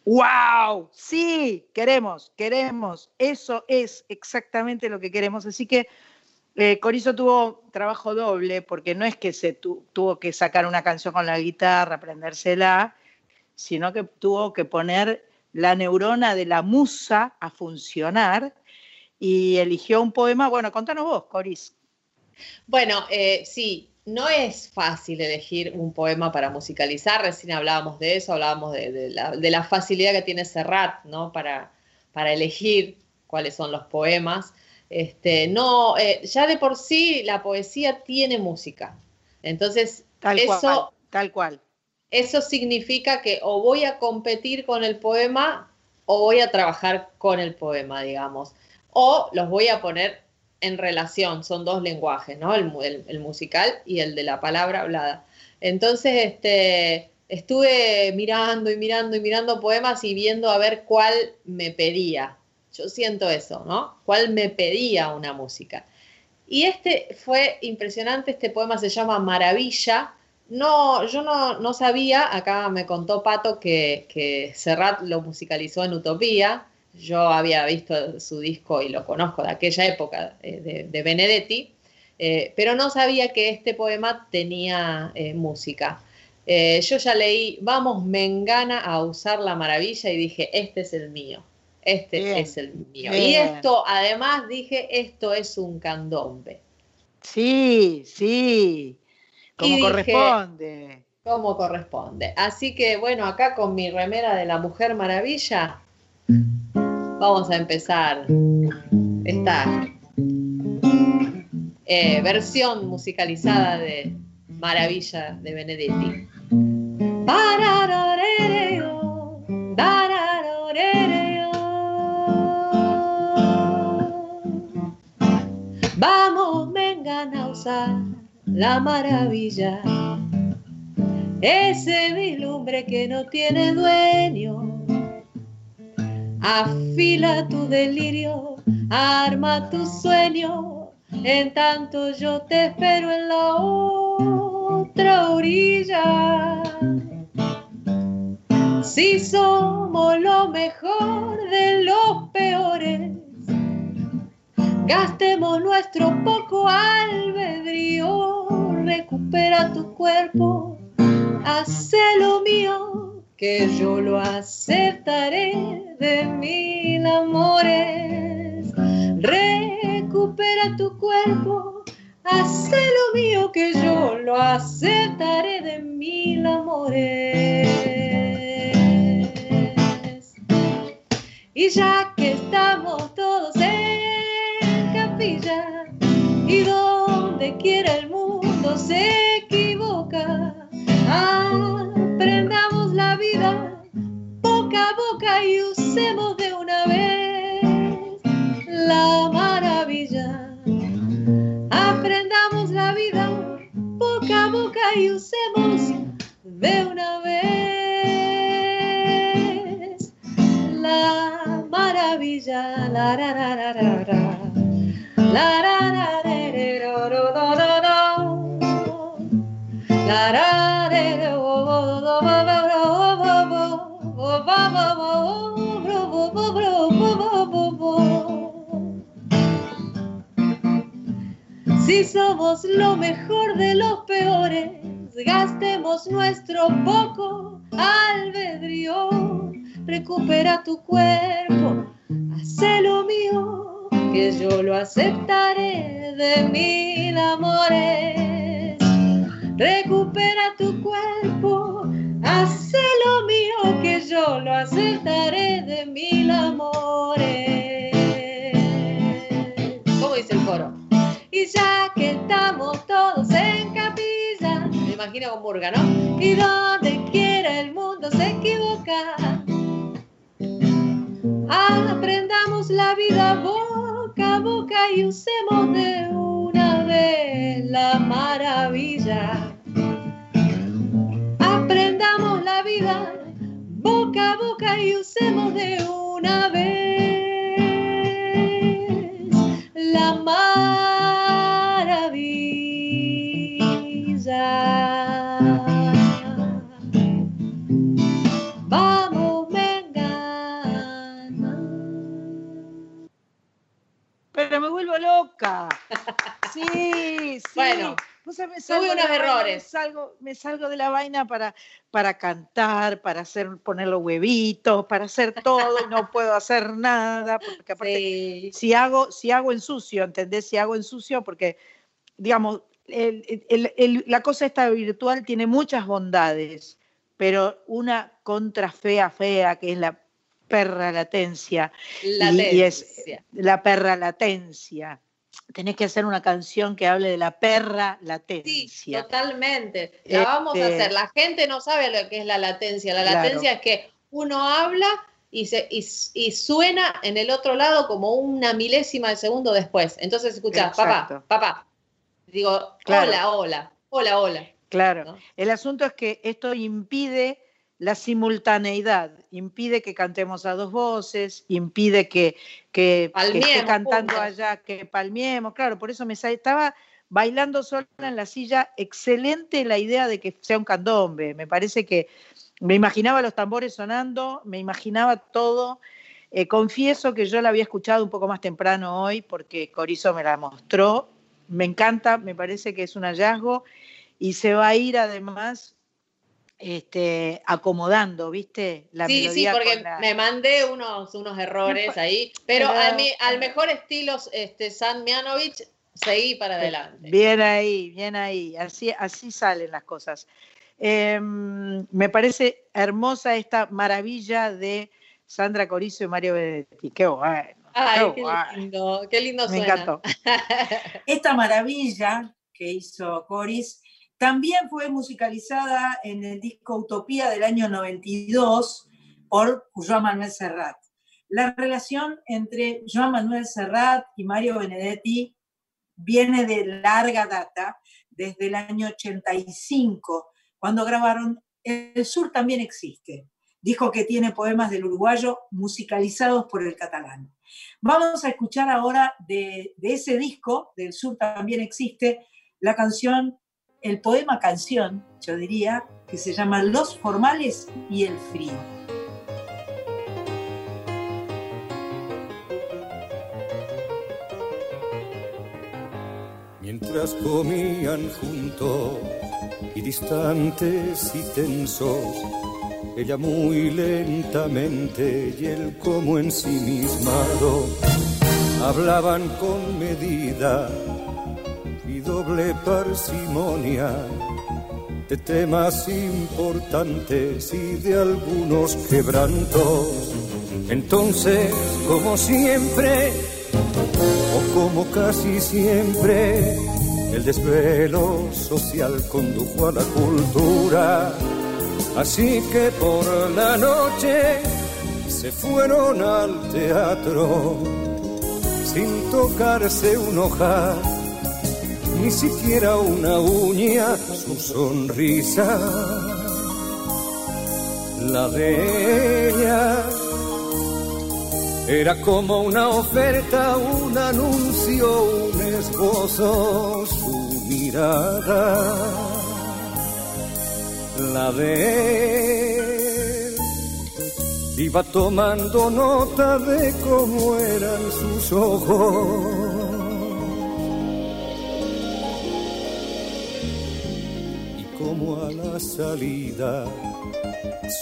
¡Wow! Sí, queremos, queremos. Eso es exactamente lo que queremos. Así que eh, Corizo tuvo trabajo doble, porque no es que se tuvo que sacar una canción con la guitarra, aprendérsela, sino que tuvo que poner la neurona de la musa a funcionar y eligió un poema. Bueno, contanos vos, Coris.
Bueno, eh, sí, no es fácil elegir un poema para musicalizar, recién hablábamos de eso, hablábamos de, la, facilidad que tiene Serrat, ¿no? Para, para elegir cuáles son los poemas. Este, no, eh, ya de por sí la poesía tiene música. Entonces,
tal
eso,
cual, tal cual.
Eso significa que o voy a competir con el poema o voy a trabajar con el poema, digamos o los voy a poner en relación, son dos lenguajes, ¿no? El, musical y el de la palabra hablada. Entonces, este, estuve mirando y mirando y mirando poemas y viendo a ver cuál me pedía. Yo siento eso, ¿no? ¿Cuál me pedía una música? Y este fue impresionante, este poema se llama Maravilla. No, yo no, sabía, acá me contó Pato que, que Serrat lo musicalizó en Utopía, yo había visto su disco y lo conozco de aquella época eh, de, Benedetti, eh, pero no sabía que este poema tenía eh, música. yo ya leí, vamos, me engana a usar la maravilla y dije, este es el mío, este es el mío. Y esto, además, dije, esto es un candombe.
Sí, sí, como corresponde.
Como corresponde. Así que bueno, acá con mi remera de la Mujer Maravilla, vamos a empezar esta eh, versión musicalizada de Maravilla de Benedetti. Vamos, vengan a usar la maravilla, ese vislumbre que no tiene dueño Afila tu delirio, arma tu sueño, en tanto yo te espero en la otra orilla. Si somos lo mejor de los peores, gastemos nuestro poco albedrío, recupera tu cuerpo, hace lo mío que yo lo aceptaré de mil amores. Recupera tu cuerpo, hace lo mío, que yo lo aceptaré de mil amores. Y ya que estamos todos en capilla y donde quiera el mundo se y usemos de una vez la maravilla. Aprendamos la vida boca a boca y usemos de una vez la maravilla. La, la, la, la, la, la, la, la Si somos lo mejor de los peores, gastemos nuestro poco albedrío. Recupera tu cuerpo, hace lo mío, que yo lo aceptaré de mil amores. Recupera tu cuerpo, hace lo mío, que yo lo aceptaré de mil amores. Ya que estamos todos en capilla, me imagino con Burga, ¿no? Y donde quiera el mundo se equivoca, aprendamos la vida boca a boca y usemos de una vez la maravilla. Aprendamos la vida boca a boca y usemos de una vez la maravilla.
Pero me vuelvo loca. Sí, [LAUGHS] sí.
Bueno,
me salgo de
unos
la vaina,
errores.
Me salgo, me salgo de la vaina para, para cantar, para hacer, poner los huevitos, para hacer todo y no [LAUGHS] puedo hacer nada. Porque aparte,
Sí.
si hago, si hago en sucio, ¿entendés? Si hago en sucio, porque, digamos, el- el- el- la cosa esta virtual tiene muchas bondades, pero una contra fea, fea, que es la perra latencia. y- y es
Latencia.
la perra latencia. Tenés que hacer una canción que hable de la perra
Sí,
latencia.
totalmente. La vamos a
Este-
hacer. La gente no sabe lo que es la latencia. La
Claro.
latencia es que uno habla y, se, y, y suena en el otro lado como una milésima de segundo después. Entonces escuchás, papá, papá. Digo,
Claro.
hola, hola, hola, hola.
Claro.
¿no?
El asunto es que esto impide la simultaneidad, impide que cantemos a dos voces, impide que, que, esté cantando allá, que palmiemos. Claro, por eso me estaba bailando sola en la silla. Excelente la idea de que sea un candombe. Me parece que me imaginaba los tambores sonando, me imaginaba todo. Eh, confieso que yo la había escuchado un poco más temprano hoy porque Corizo me la mostró. Me encanta, me parece que es un hallazgo y se va a ir además este, acomodando, ¿viste? La
sí, sí, porque
la-
me mandé unos, unos errores ahí, pero
pero-
al, mi- al mejor estilo este, San Mianovich, seguí para adelante.
Bien ahí, bien ahí, así, así salen las cosas. Eh, me parece hermosa esta maravilla de Sandra Corizo y Mario Benedetti. Qué bueno.
Ay,
qué
lindo, qué lindo
Me
suena.
encantó. [LAUGHS]
Esta maravilla que hizo Coris también fue musicalizada en el disco Utopía del año 92 por Joan Manuel Serrat. La relación entre Joan Manuel Serrat y Mario Benedetti viene de larga data, desde el año 85, cuando grabaron El Sur también existe, disco que tiene poemas del uruguayo musicalizados por el catalán. Vamos a escuchar ahora de, de ese disco, del Sur también existe, la canción, el poema canción, yo diría, que se llama Los formales y el frío.
Mientras comían juntos y distantes y tensos, ella muy lentamente y él como ensimismado, hablaban con medida doble parsimonia de temas importantes y de algunos quebrantos. Entonces, como siempre, o como casi siempre, el desvelo social condujo a la cultura. Así que por la noche se fueron al teatro sin tocarse un ojal, ni siquiera una uña, su sonrisa, la de ella era como una oferta, un anuncio, un esbozo, su mirada, la de él. Iba tomando nota de cómo eran sus ojos. Como a la salida.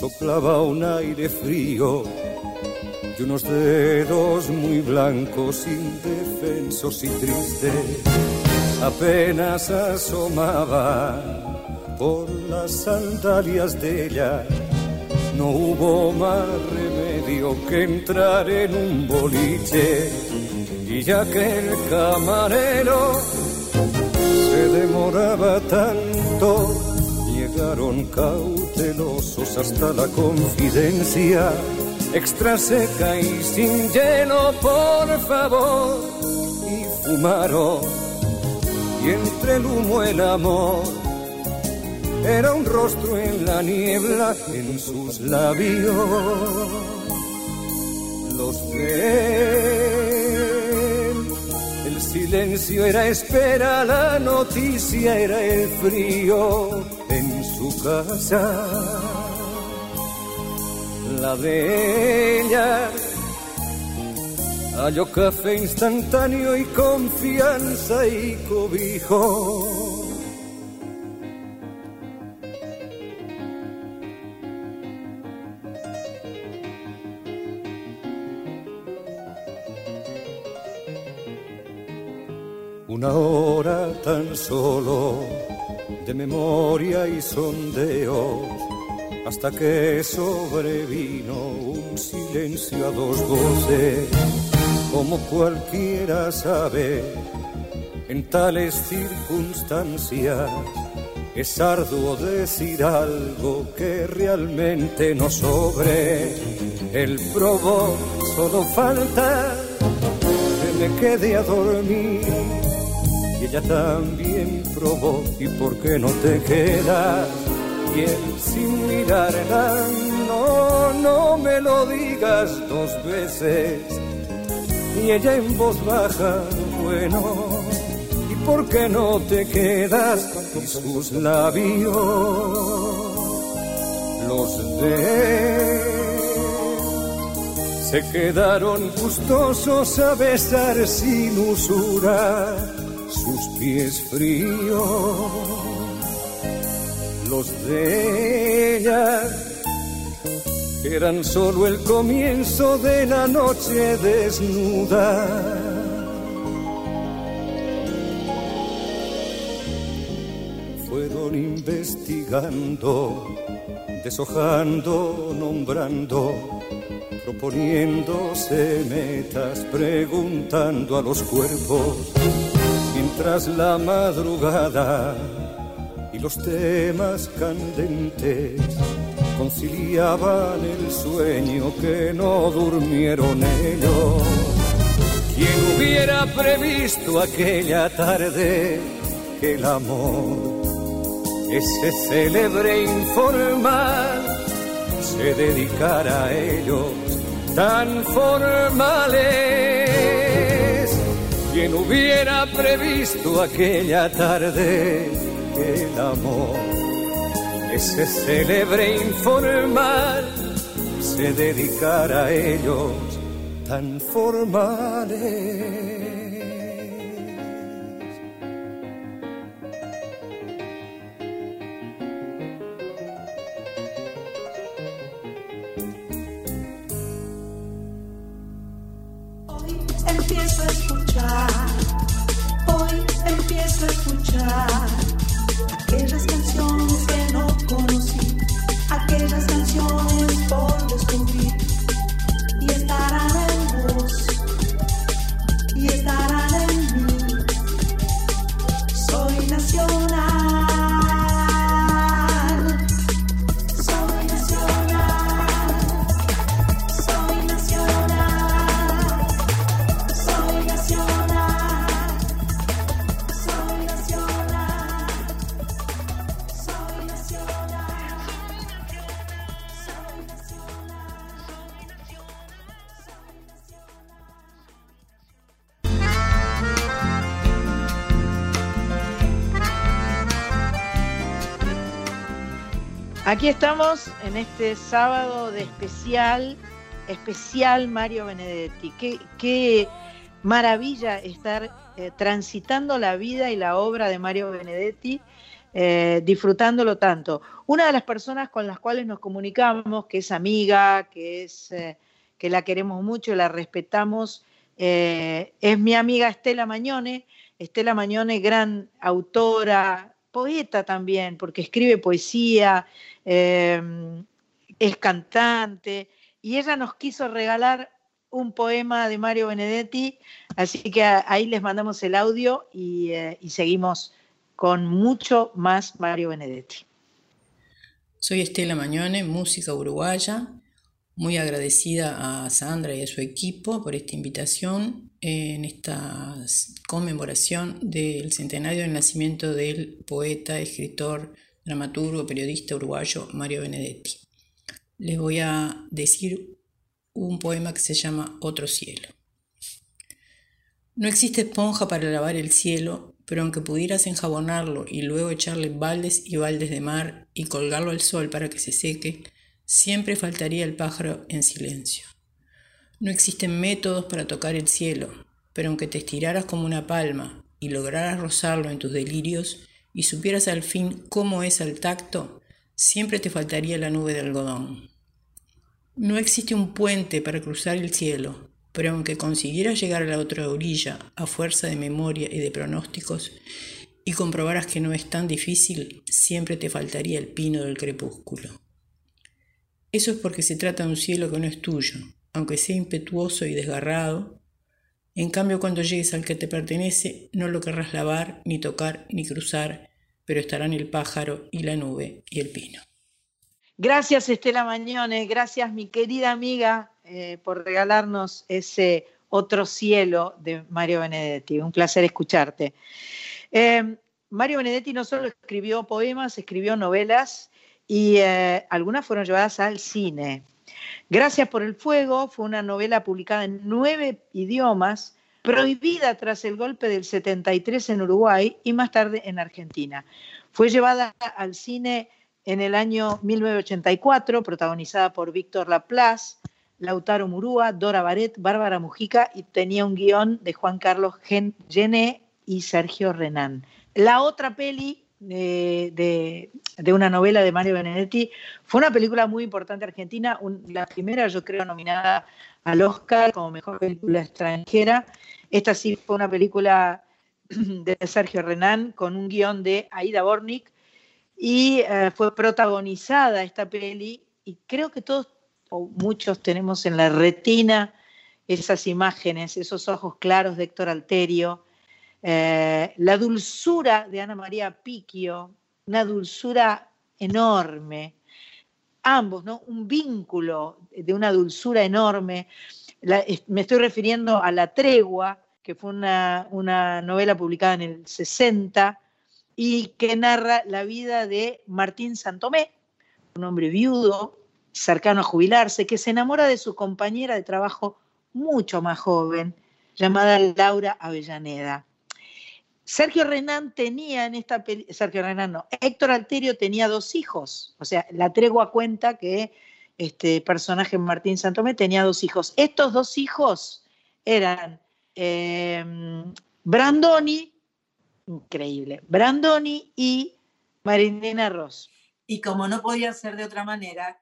Soplaba un aire frío y unos dedos muy blancos, indefensos y tristes, apenas asomaban por las sandalias de ella. No hubo más remedio que entrar en un boliche. Y ya que el camarero se demoraba tanto, llegaron cautelosos hasta la confidencia, extra seca y sin hielo, por favor, y fumaron, y entre el humo el amor. Era un rostro en la niebla, en sus labios, los de silencio era espera, la noticia era el frío en su casa. La de ella halló café instantáneo y confianza y cobijo. Solo de memoria y sondeos hasta que sobrevino un silencio a dos voces, como cualquiera sabe, en tales circunstancias es arduo decir algo que realmente no sobre. El probó, solo falta que me quede a dormir. Ella también probó, ¿y por qué no te quedas? Y él sin mirarla, no, no me lo digas dos veces. Y ella en voz baja, bueno, ¿y por qué no te quedas? Y sus labios, los de se quedaron gustosos a besar sin usura sus pies fríos, los de ella eran solo el comienzo de la noche desnuda. Fueron investigando, deshojando, nombrando, proponiéndose metas, preguntando a los cuerpos, mientras la madrugada y los temas candentes conciliaban el sueño que no durmieron ellos. ¿Quién hubiera previsto aquella tarde que el amor, ese célebre informal, se dedicara a ellos tan formales? ¿Quién hubiera previsto aquella tarde que el amor, ese célebre informal, se dedicara a ellos tan formales?
Escuchar
Aquí estamos en este sábado de especial, especial Mario Benedetti. Qué, maravilla estar eh, transitando la vida y la obra de Mario Benedetti eh, disfrutándolo tanto. Una de las personas con las cuales nos comunicamos, que es amiga, que, es, eh, que la queremos mucho, la respetamos, es mi amiga Estela Mañone. Estela Mañone, gran autora, poeta también, porque escribe poesía, eh, es cantante, y ella nos quiso regalar un poema de Mario Benedetti, así que ahí les mandamos el audio y, eh, y seguimos con mucho más Mario Benedetti.
Soy Estela Mañone, música uruguaya, muy agradecida a Sandra y a su equipo por esta invitación en esta conmemoración del centenario del nacimiento del poeta, escritor, dramaturgo, periodista uruguayo Mario Benedetti. Les voy a decir un poema que se llama Otro cielo. No existe esponja para lavar el cielo, pero aunque pudieras enjabonarlo y luego echarle baldes y baldes de mar y colgarlo al sol para que se seque, siempre faltaría el pájaro en silencio. No existen métodos para tocar el cielo, pero aunque te estiraras como una palma y lograras rozarlo en tus delirios y supieras al fin cómo es al tacto, siempre te faltaría la nube de algodón. No existe un puente para cruzar el cielo, pero aunque consiguieras llegar a la otra orilla a fuerza de memoria y de pronósticos, y comprobaras que no es tan difícil, siempre te faltaría el pino del crepúsculo. Eso es porque se trata de un cielo que no es tuyo, aunque sea impetuoso y desgarrado. En cambio, cuando llegues al que te pertenece, no lo querrás lavar, ni tocar, ni cruzar, pero estarán el pájaro y la nube y el pino.
Gracias Estela Mañone, gracias mi querida amiga eh, por regalarnos ese otro cielo de Mario Benedetti. Un placer escucharte. Eh, Mario Benedetti no solo escribió poemas, escribió novelas y eh, algunas fueron llevadas al cine. Gracias por el Fuego fue una novela publicada en nueve idiomas, prohibida tras el golpe del 73 en Uruguay y más tarde en Argentina. Fue llevada al cine en el año 1984, protagonizada por Víctor Laplace, Lautaro Murúa, Dora Baret, Bárbara Mujica y tenía un guion de Juan Carlos Gen- Gené y Sergio Renán. La otra peli de, de una novela de Mario Benedetti fue una película muy importante argentina, la primera yo creo nominada al Oscar como mejor película extranjera. Esta sí fue una película [CLEARS THROAT] de Sergio Renán con un guion de Aida Bornik y eh, fue protagonizada esta peli y creo que todos o muchos tenemos en la retina esas imágenes, esos ojos claros de Héctor Alterio, eh, la dulzura de Ana María Picchio, una dulzura enorme, ambos, ¿no? Un vínculo de una dulzura enorme. Me estoy refiriendo a La Tregua, que fue una, una novela publicada en el 60 y que narra la vida de Martín Santomé, un hombre viudo, cercano a jubilarse, que se enamora de su compañera de trabajo mucho más joven, llamada Laura Avellaneda. Sergio Renán tenía en esta película, Sergio Renán no, Héctor Alterio tenía dos hijos, o sea, la tregua cuenta que este personaje Martín Santomé tenía dos hijos. Estos dos hijos eran eh, Brandoni, increíble, Brandoni y Marilena Ross.
Y como no podía ser de otra manera,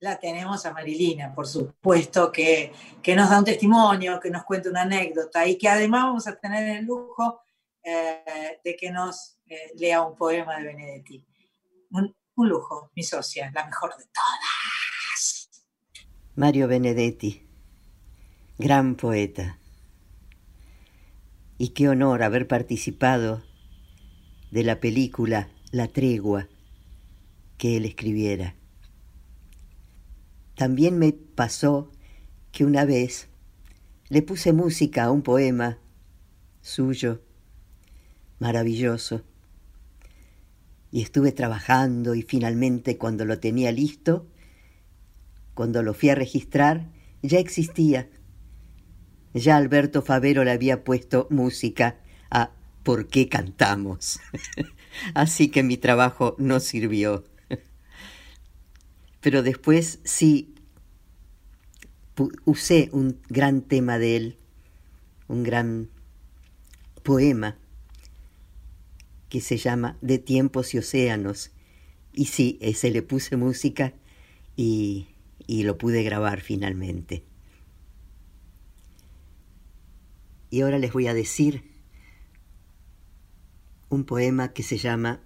la tenemos a Marilina, por supuesto, que, que nos da un testimonio, que nos cuenta una anécdota y que además vamos a tener el lujo eh, de que nos eh, lea un poema de Benedetti. Un, un lujo, mi socia, la mejor de todas.
Mario Benedetti, gran poeta. Y qué honor haber participado de la película La Tregua que él escribiera. También me pasó que una vez le puse música a un poema suyo, maravilloso, y estuve trabajando y finalmente cuando lo tenía listo, cuando lo fui a registrar, ya existía. Ya Alberto Favero le había puesto música a ¿Por qué cantamos? [LAUGHS] Así que mi trabajo no sirvió. [LAUGHS] Pero después sí usé un gran tema de él, un gran poema que se llama De tiempos y océanos. Y sí, ese le puse música y, y lo pude grabar finalmente. Y ahora les voy a decir un poema que se llama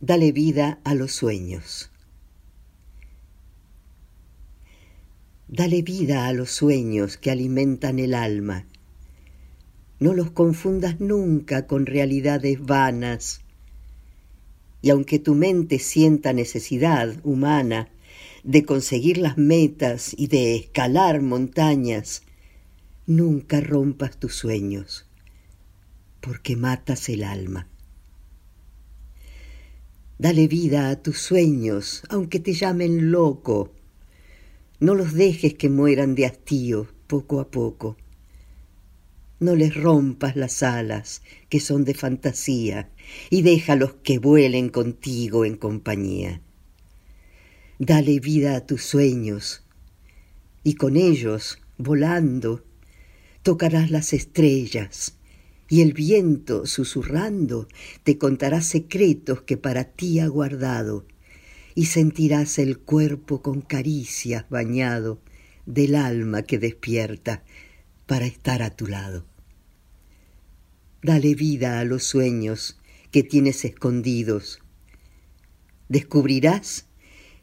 Dale vida a los sueños. Dale vida a los sueños que alimentan el alma. No los confundas nunca con realidades vanas. Y aunque tu mente sienta necesidad humana de conseguir las metas y de escalar montañas, nunca rompas tus sueños, porque matas el alma. Dale vida a tus sueños, aunque te llamen loco. No los dejes que mueran de hastío poco a poco. No les rompas las alas, que son de fantasía, y déjalos que vuelen contigo en compañía. Dale vida a tus sueños, y con ellos, volando, tocarás las estrellas, y el viento, susurrando, te contará secretos que para ti ha guardado, y sentirás el cuerpo con caricias bañado del alma que despierta para estar a tu lado. Dale vida a los sueños que tienes escondidos. Descubrirás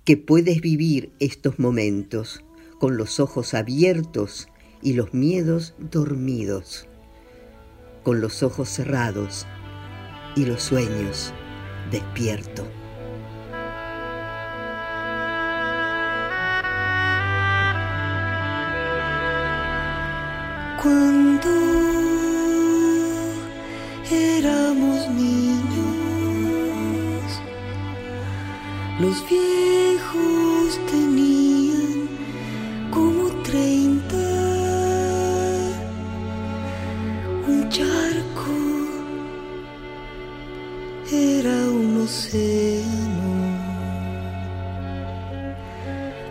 que puedes vivir estos momentos con los ojos abiertos y los miedos dormidos con los ojos cerrados y los sueños despierto.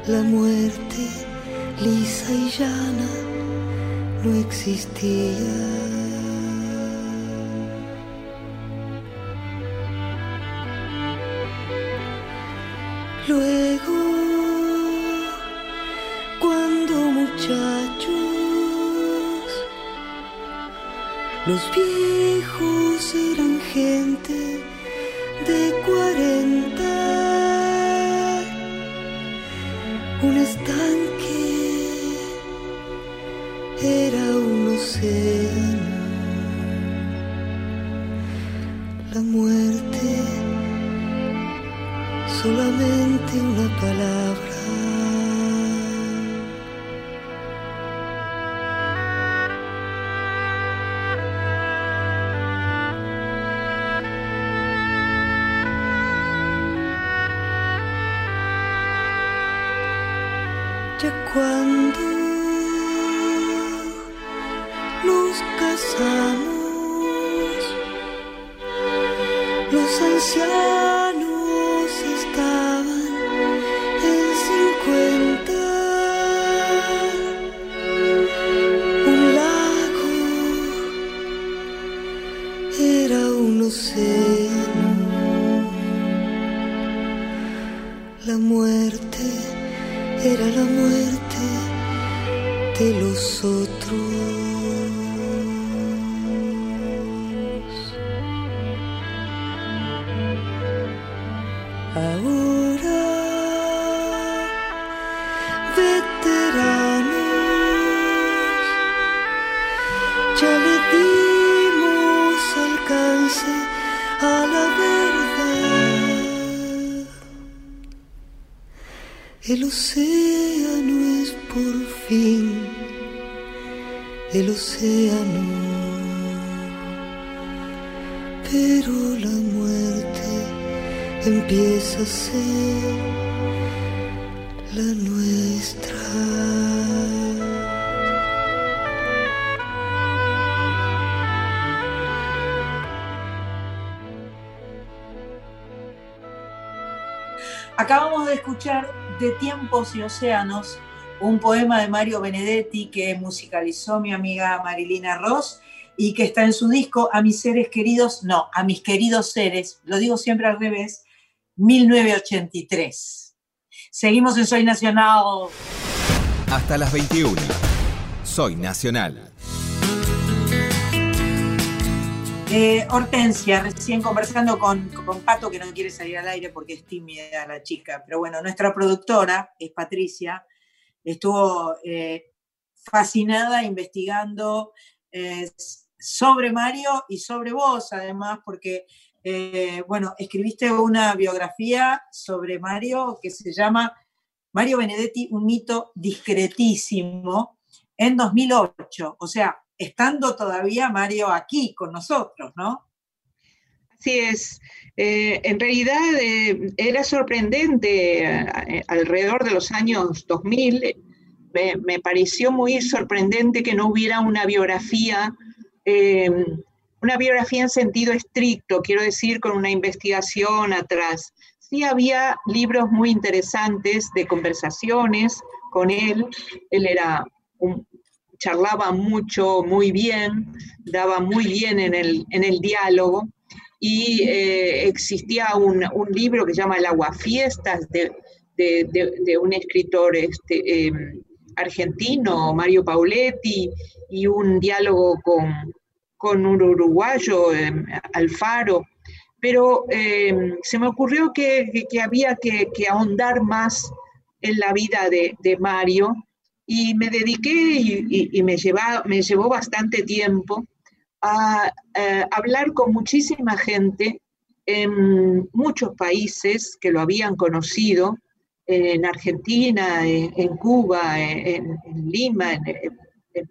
La muerte lisa y llana no existía. Océano es por fin el océano, pero la muerte empieza a ser la nuestra.
Acabamos de escuchar De Tiempos y Océanos, un poema de Mario Benedetti que musicalizó mi amiga Marilina Ross
y que está en su disco A mis seres queridos, no, a mis queridos seres, lo digo siempre al revés, 1983. Seguimos en Soy Nacional.
Hasta las 21. Soy Nacional.
Eh, Hortensia, recién conversando con, Pato, que no quiere salir al aire porque es tímida la chica, pero bueno, nuestra productora, es Patricia, estuvo eh, fascinada investigando eh, sobre Mario y sobre vos, además, porque, bueno, escribiste una biografía sobre Mario que se llama Mario Benedetti, un mito discretísimo, en 2008. O sea, estando todavía Mario aquí con nosotros, ¿no?
Así es. Eh, en realidad eh, era sorprendente eh, alrededor de los años 2000. Me, pareció muy sorprendente que no hubiera una biografía, eh, una biografía en sentido estricto, quiero decir, con una investigación atrás. Sí había libros muy interesantes de conversaciones con él. Él era un, charlaba mucho, muy bien, daba muy bien en el, en el diálogo. Y eh, existía un, un, libro que se llama El Aguafiestas de, de, de, un escritor este, eh, argentino, Mario Pauletti, y un diálogo con, con un uruguayo, eh, Alfaro, pero se me ocurrió que, que, que había que, que, ahondar más en la vida de, Mario y me dediqué y, me, lleva, me llevó bastante tiempo a, a, hablar con muchísima gente en muchos países que lo habían conocido, en Argentina, en, Cuba, en, Lima,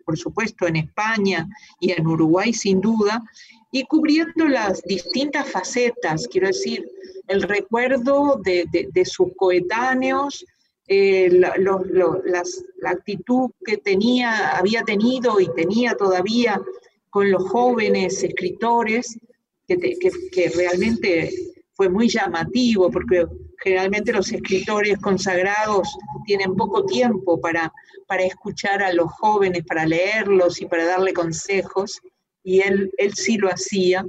por supuesto en España y en Uruguay sin duda, y cubriendo las distintas facetas, quiero decir, el recuerdo de, de sus coetáneos, eh, la, actitud que tenía, había tenido y tenía todavía con los jóvenes escritores, que, que, que realmente fue muy llamativo, porque generalmente los escritores consagrados tienen poco tiempo para, para escuchar a los jóvenes, para leerlos y para darle consejos, y él, él sí lo hacía.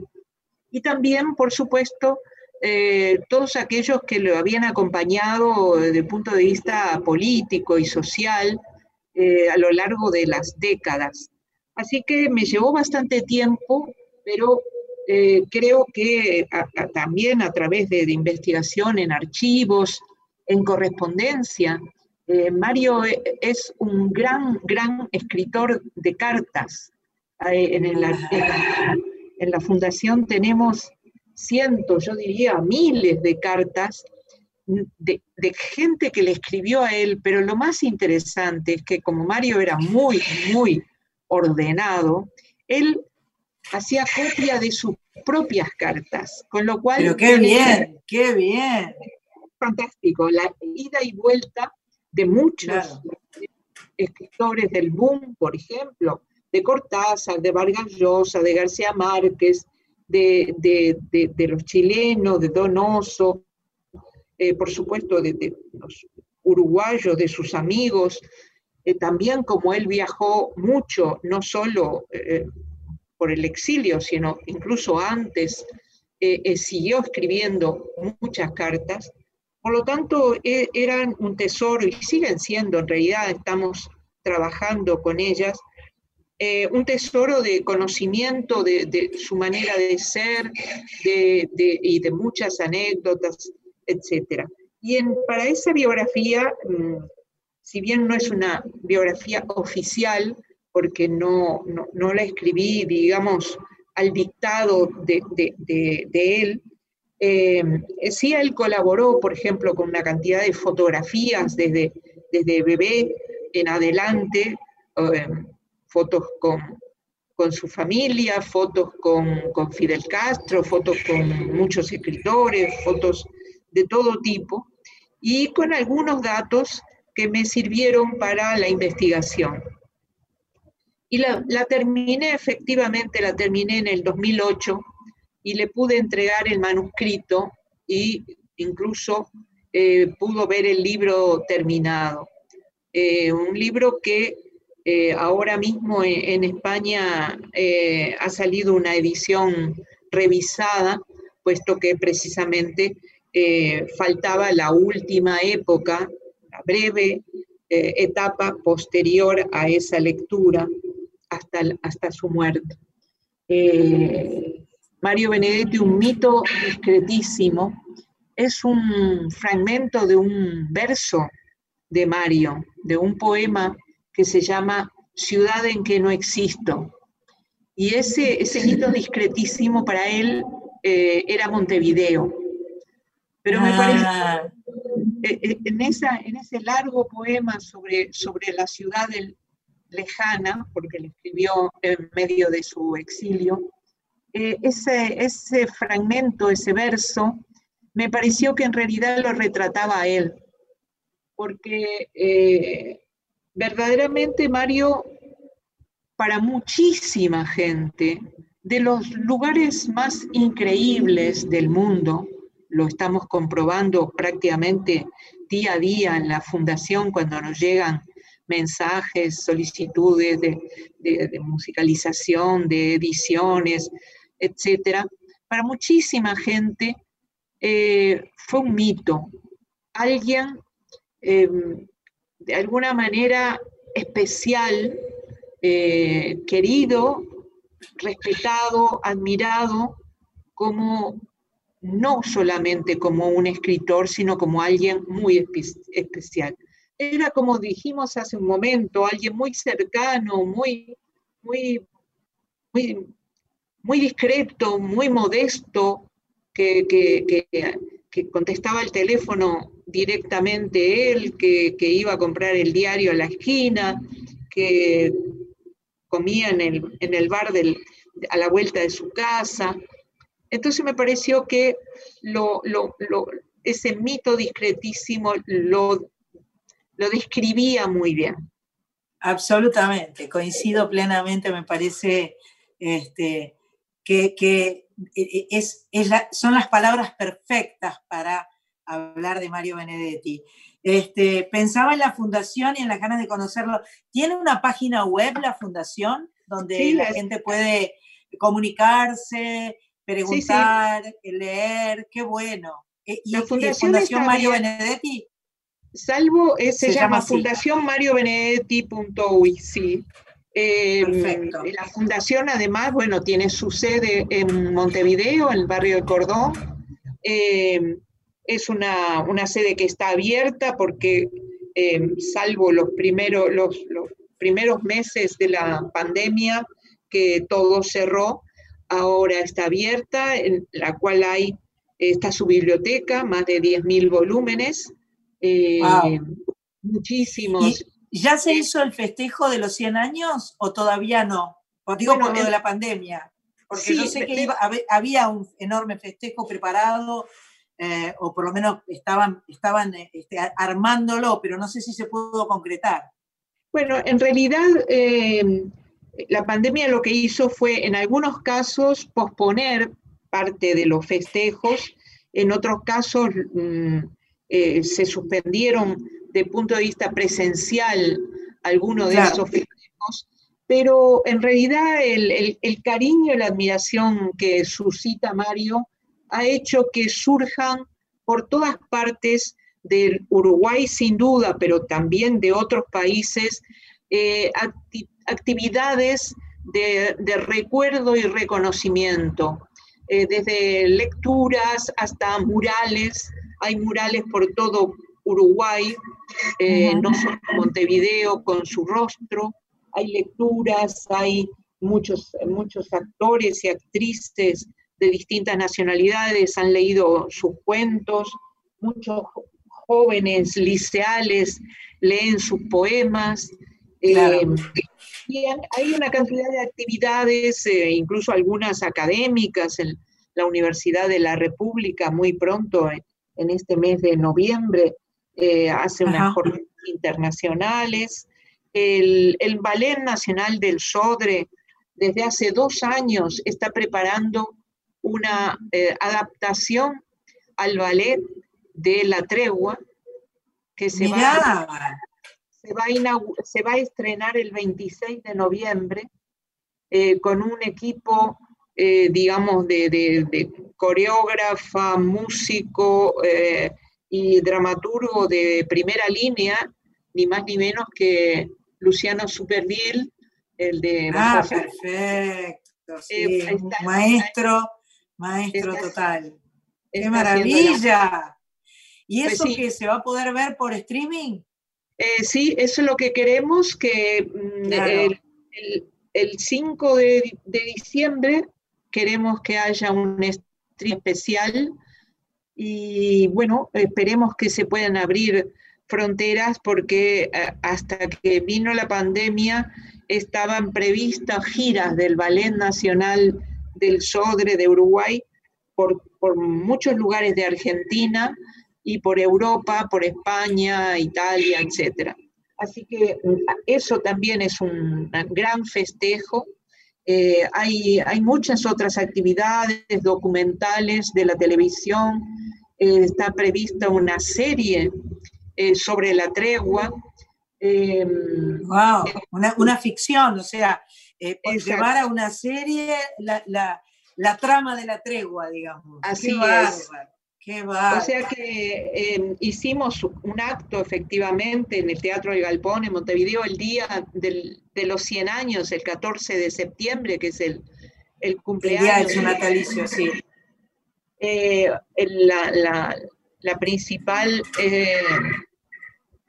Y también, por supuesto, eh, todos aquellos que lo habían acompañado desde el punto de vista político y social eh, a lo largo de las décadas. Así que me llevó bastante tiempo, pero eh, creo que también a través de, investigación en archivos, en correspondencia, Mario e, es un gran, gran escritor de cartas. En, la fundación tenemos cientos, yo diría miles de cartas de, de gente que le escribió a él, pero lo más interesante es que como Mario era muy, muy ordenado, él hacía copia de sus propias cartas, con lo cual...
Pero qué bien, qué bien.
Fantástico, la ida y vuelta de muchos claro. escritores del boom, por ejemplo, de Cortázar, de Vargas Llosa, de García Márquez, de, de, de, los chilenos, de Donoso, eh, por supuesto de, los uruguayos, de sus amigos, eh, también como él viajó mucho, no solo eh, por el exilio, sino incluso antes, eh, siguió escribiendo muchas cartas. Por lo tanto, e, eran un tesoro y siguen siendo, en realidad estamos trabajando con ellas, eh, un tesoro de conocimiento de, su manera de ser y de muchas anécdotas, etc. Y en, para esa biografía, mmm, si bien no es una biografía oficial, porque no, no, no la escribí, digamos, al dictado de, de él. Eh, sí, él colaboró, por ejemplo, con una cantidad de fotografías desde, desde bebé en adelante, eh, fotos con, con, su familia, fotos con, con, Fidel Castro, fotos con muchos escritores, fotos de todo tipo, y con algunos datos que me sirvieron para la investigación. Y la, la, terminé, efectivamente, la terminé en el 2008 y le pude entregar el manuscrito y incluso eh, pudo ver el libro terminado. Eh, un libro que Eh, ahora mismo en, en España eh, ha salido una edición revisada, puesto que precisamente eh, faltaba la última época, la breve eh, etapa posterior a esa lectura hasta, hasta su muerte. Eh, Mario Benedetti, un mito discretísimo, es un fragmento de un verso de Mario, de un poema que se llama Ciudad en que no existo. Y ese, ese mito discretísimo para él eh, era Montevideo. Pero me parece
Ah,
eh, eh, en, esa, en ese largo poema sobre, sobre la ciudad del- lejana, porque lo escribió en medio de su exilio, eh, ese, ese fragmento, ese verso, me pareció que en realidad lo retrataba a él, porque eh, verdaderamente Mario, para muchísima gente, de los lugares más increíbles del mundo, lo estamos comprobando prácticamente día a día en la fundación cuando nos llegan mensajes, solicitudes de, musicalización, de ediciones, etcétera. Para muchísima gente eh, fue un mito. Alguien eh, de alguna manera especial, eh, querido, respetado, admirado, como no solamente como un escritor, sino como alguien muy espe- especial. Era como dijimos hace un momento, alguien muy cercano, muy, muy, muy, discreto, muy modesto, que- que- que contestaba el teléfono directamente él, que, que iba a comprar el diario a la esquina, que comía en el, en el bar del- a la vuelta de su casa. Entonces me pareció que lo- lo- lo- ese mito discretísimo lo, lo describía muy bien.
Absolutamente, coincido plenamente, me parece este, que, que es, es la- son las palabras perfectas para hablar de Mario Benedetti. Este, pensaba en la fundación y en las ganas de conocerlo. ¿Tiene una página web la fundación donde
Sí,
la
es-
gente puede comunicarse, preguntar, leer? Qué bueno. E- ¿Y,
La
y
fundación
Mario. Benedetti?
Salvo, eh, se,
Se
llama. Fundación Mario Benedetti.uy, sí. Eh. La fundación además, bueno, tiene su sede en Montevideo, en el barrio de Cordón. Eh, es una, una sede que está abierta porque, eh, salvo los primeros, los, los primeros meses de la pandemia, que todo cerró, ahora está abierta, en la cual hay, está su biblioteca, más de 10.000 volúmenes,
Wow.
muchísimos.
¿Y ya se hizo el festejo de los 100 años o todavía no? Digo
Bueno,
por lo de la pandemia. Porque
Sí,
yo sé que iba- había un enorme festejo preparado, eh, o por lo menos estaban, estaban este, armándolo, pero no sé si se pudo concretar.
Bueno, en realidad eh, la pandemia lo que hizo fue en algunos casos posponer parte de los festejos, en otros casos mm, eh, se suspendieron punto de vista presencial algunos de
Claro.
esos pero en realidad el, el- el cariño y la admiración que suscita Mario ha hecho que surjan por todas partes del Uruguay sin duda, pero también de otros países, eh, acti- actividades de, de recuerdo y reconocimiento, eh, desde lecturas hasta murales, hay murales por todo Uruguay, eh, no solo Montevideo con su rostro, hay lecturas, hay muchos, muchos actores y actrices de distintas nacionalidades, han leído sus cuentos, muchos jóvenes liceales leen sus poemas.
Claro.
eh, y hay una cantidad de actividades, eh, incluso algunas académicas, en la Universidad de la República muy pronto, en este mes de noviembre, eh, hace unas
Ajá.
jornadas internacionales. El, el Ballet Nacional del Sodre, desde hace dos años, está preparando una eh, adaptación al ballet de La Tregua, que se va, a, se va a, se va a estrenar el 26 de noviembre eh, con un equipo, digamos, de, de- de coreógrafa, músico y dramaturgo de primera línea, ni más ni menos que Luciano Superviel, el de
Ah, perfecto. sí,
Eh, está-
maestro, maestro
está-
total. ¡Qué
está
maravilla! ¿Y
Pues
eso
sí.
que se va a poder ver por streaming?
Eh, sí, eso es lo que queremos, que mm,
Claro.
el, el- el 5 de, de diciembre queremos que haya un stream especial y bueno, esperemos que se puedan abrir fronteras porque eh, hasta que vino la pandemia estaban previstas giras del Ballet Nacional del Sodre de Uruguay por, por muchos lugares de Argentina y por Europa, por España, Italia, etc. Así que eso también es un gran festejo. Eh, hay, hay muchas otras actividades documentales de la televisión. Eh, está prevista una serie eh, sobre la tregua. Eh,
Wow, una, una ficción, o sea, eh, por llevar a una serie la, la- la trama de la tregua, digamos.
Así
qué
es.
qué.
O sea que eh, hicimos un acto efectivamente en el Teatro del Galpón en Montevideo el día del- de los 100 años, el 14 de septiembre, que es el, el
el
cumpleaños.
día de su natalicio, sí.
Eh, la, principal eh,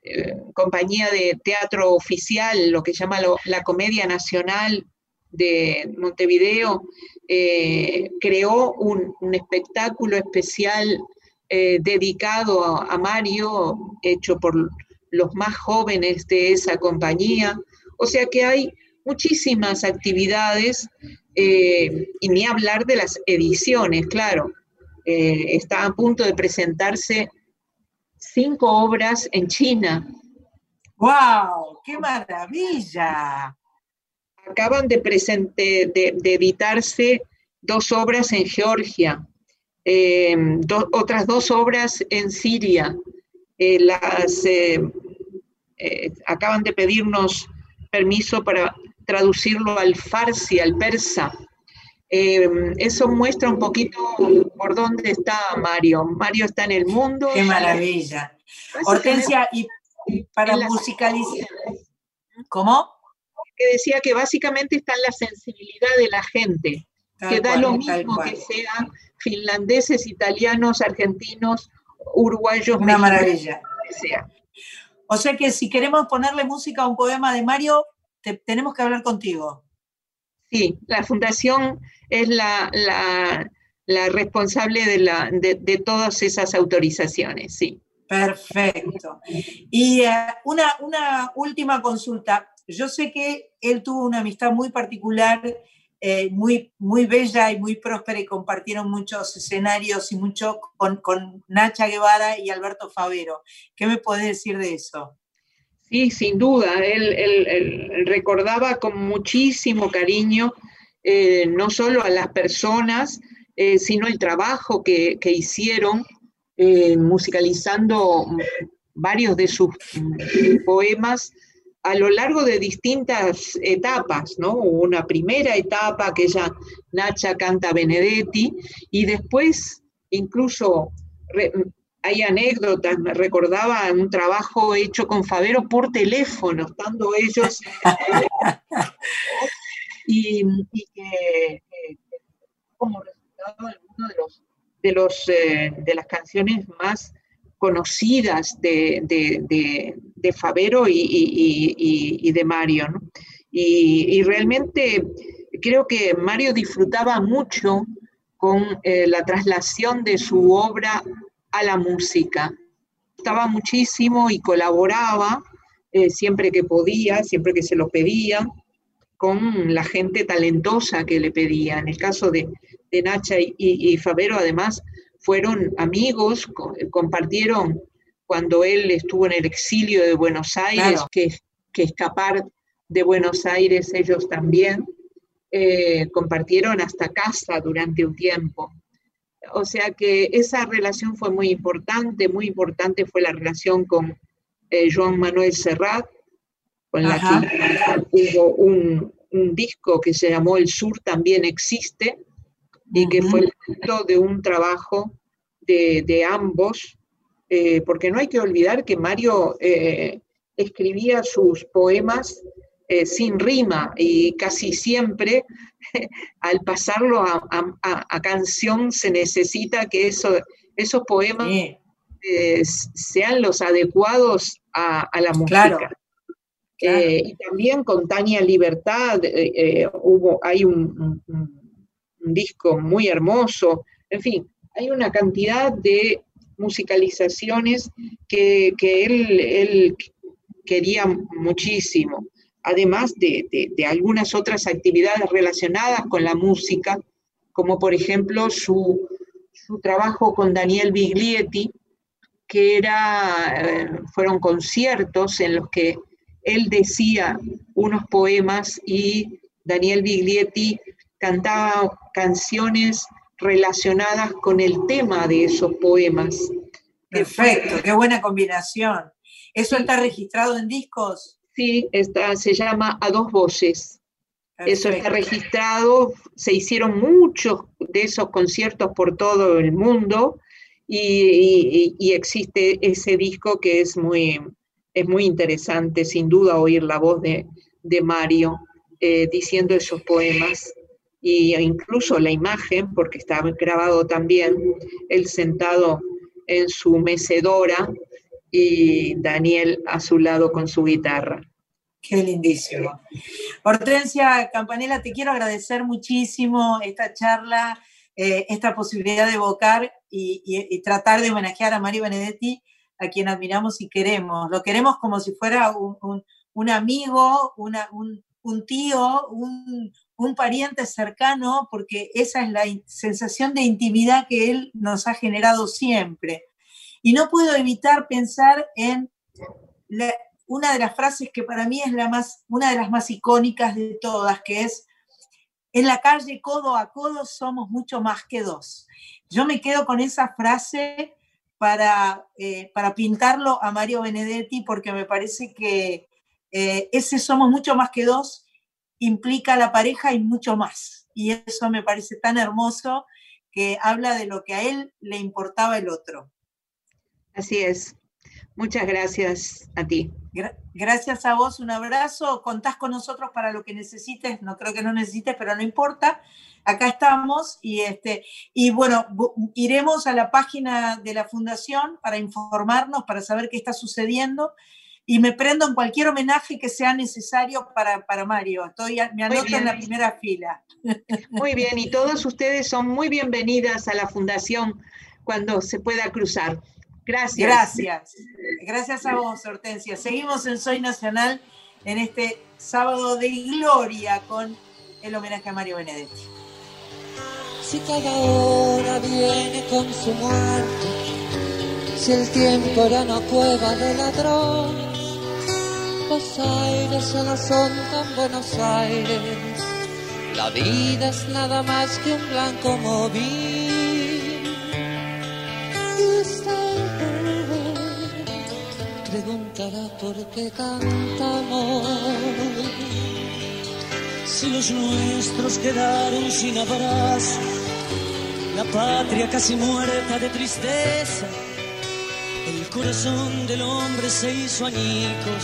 eh, compañía de teatro oficial, lo que llama la Comedia Nacional de Montevideo, creó un, espectáculo especial dedicado a, Mario, hecho por los más jóvenes de esa compañía. O sea que hay muchísimas actividades y ni hablar de las ediciones, claro. Eh, está a punto de presentarse cinco obras en China.
¡Wow! ¡Qué maravilla!
Acaban de, presente- de, de editarse dos obras en Georgia, eh, do- otras dos obras en Siria. Eh, las, acaban de pedirnos permiso para traducirlo al farsi, al persa. Eh, eso muestra un poquito por dónde está Mario. Mario está en el mundo.
¡Qué maravilla! Hortensia, y para musicalizar. ¿Cómo?
que decía que básicamente está en la sensibilidad de la gente,
Tal
que da
cual,
lo mismo que sean finlandeses, italianos, argentinos, uruguayos,
Una
mexicanos,
maravilla.
que sea.
O sea que si queremos ponerle música a un poema de Mario, te- tenemos que hablar contigo.
Sí, la fundación es la, la- responsable de, la, de, de todas esas autorizaciones, sí.
Perfecto. Y eh, una, una última consulta. Yo sé que él tuvo una amistad muy particular, eh, muy, muy bella y muy próspera y compartieron muchos escenarios y mucho con, con Nacha Guevara y Alberto Favero. ¿Qué me podés decir de eso?
Sí, sin duda. Él, recordaba con muchísimo cariño eh, no solo a las personas, eh, sino el trabajo que, que hicieron eh, musicalizando varios de sus poemas a lo largo de distintas etapas, ¿no? Una primera etapa, aquella Nacha canta Benedetti, y después incluso hay anécdotas, me recordaba un trabajo hecho con Favero por teléfono, estando ellos y, y que eh, como resultado alguno de los de los eh, de las canciones más conocidas de, de, de- de y, y- de Mario. ¿no? Y, y realmente creo que Mario disfrutaba mucho con eh, la traslación de su obra a la música. Estaba muchísimo y colaboraba eh, siempre que podía, siempre que se lo pedía, con la gente talentosa que le pedía. En el caso de, de Nacha y, y- y Favero, además, fueron amigos, co- compartieron cuando él estuvo en el exilio de Buenos Aires,
Claro.
que, que escapar de Buenos Aires ellos también, eh, compartieron hasta casa durante un tiempo. O sea que esa relación fue muy importante, muy importante fue la relación con eh, Joan Manuel Serrat, con la que hubo un, un disco que se llamó El Sur también existe y que fue el fruto de un trabajo de, de ambos, eh, porque no hay que olvidar que Mario eh, escribía sus poemas eh, sin rima y casi siempre [LAUGHS] al pasarlo a, a- a- a canción se necesita que eso, esos poemas eh, sean los adecuados a, a la música.
Claro,
Eh, y también con Tania Libertad eh, hubo, hay un, un- un- un disco muy hermoso, en fin, hay una cantidad de musicalizaciones que, que él, él quería muchísimo, además de, de- de algunas otras actividades relacionadas con la música, como por ejemplo su, su trabajo con Daniel Biglietti, que era, eh, fueron conciertos en los que él decía unos poemas y Daniel Biglietti cantaba canciones relacionadas con el tema de esos poemas.
Perfecto, qué buena combinación. ¿Eso está registrado en discos?
Sí, está, se llama A Dos Voces. Eso está registrado, se hicieron muchos de esos conciertos por todo el mundo y, y- y existe ese disco que es muy, es muy interesante, sin duda, oír la voz de, de Mario eh, diciendo esos poemas y incluso la imagen, porque está grabado también, él sentado en su mecedora y Daniel a su lado con su guitarra.
Qué lindísimo. Hortensia Campanella, te quiero agradecer muchísimo esta charla, eh, esta posibilidad de evocar y, tratar de homenajear a Mario Benedetti, a quien admiramos y queremos. Lo queremos como si fuera un, amigo, un, tío, un, pariente cercano, porque esa es la sensación de intimidad que él nos ha generado siempre. Y no puedo evitar pensar en una de las frases que para mí es la más, una de las más icónicas de todas, que es, en la calle codo a codo somos mucho más que dos. Yo me quedo con esa frase para, eh, para pintarlo a Mario Benedetti porque me parece que eh, ese somos mucho más que dos implica la pareja y mucho más. Y eso me parece tan hermoso que habla de lo que a él le importaba el otro.
Así es. Muchas gracias a ti.
Gra- Gracias a vos, un abrazo. Contás con nosotros para lo que necesites. No creo que no necesites, pero no importa. Acá estamos y este y bueno, bu- iremos a la página de la fundación para informarnos, para saber qué está sucediendo y me prendo en cualquier homenaje que sea necesario para, para Mario. Estoy, me anoto en la primera fila.
Muy bien, y todos ustedes son muy bienvenidas a la fundación cuando se pueda cruzar. Gracias.
Gracias. Gracias a vos, Hortensia. Seguimos en Soy Nacional en este sábado de gloria con el homenaje a Mario Benedetti.
Si cada hora viene con su muerte, si el tiempo era una cueva de ladrón, los aires ya no son tan Buenos Aires, la vida es nada más que un blanco móvil. Y preguntará por qué cantamos.
Si los nuestros quedaron sin abrazo, la patria casi muerta de tristeza, el corazón del hombre se hizo añicos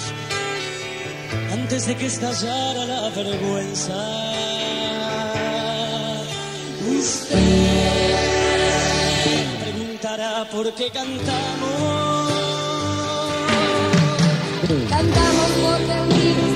antes de que estallara la vergüenza. Usted preguntará por qué cantamos.
Cantamos porque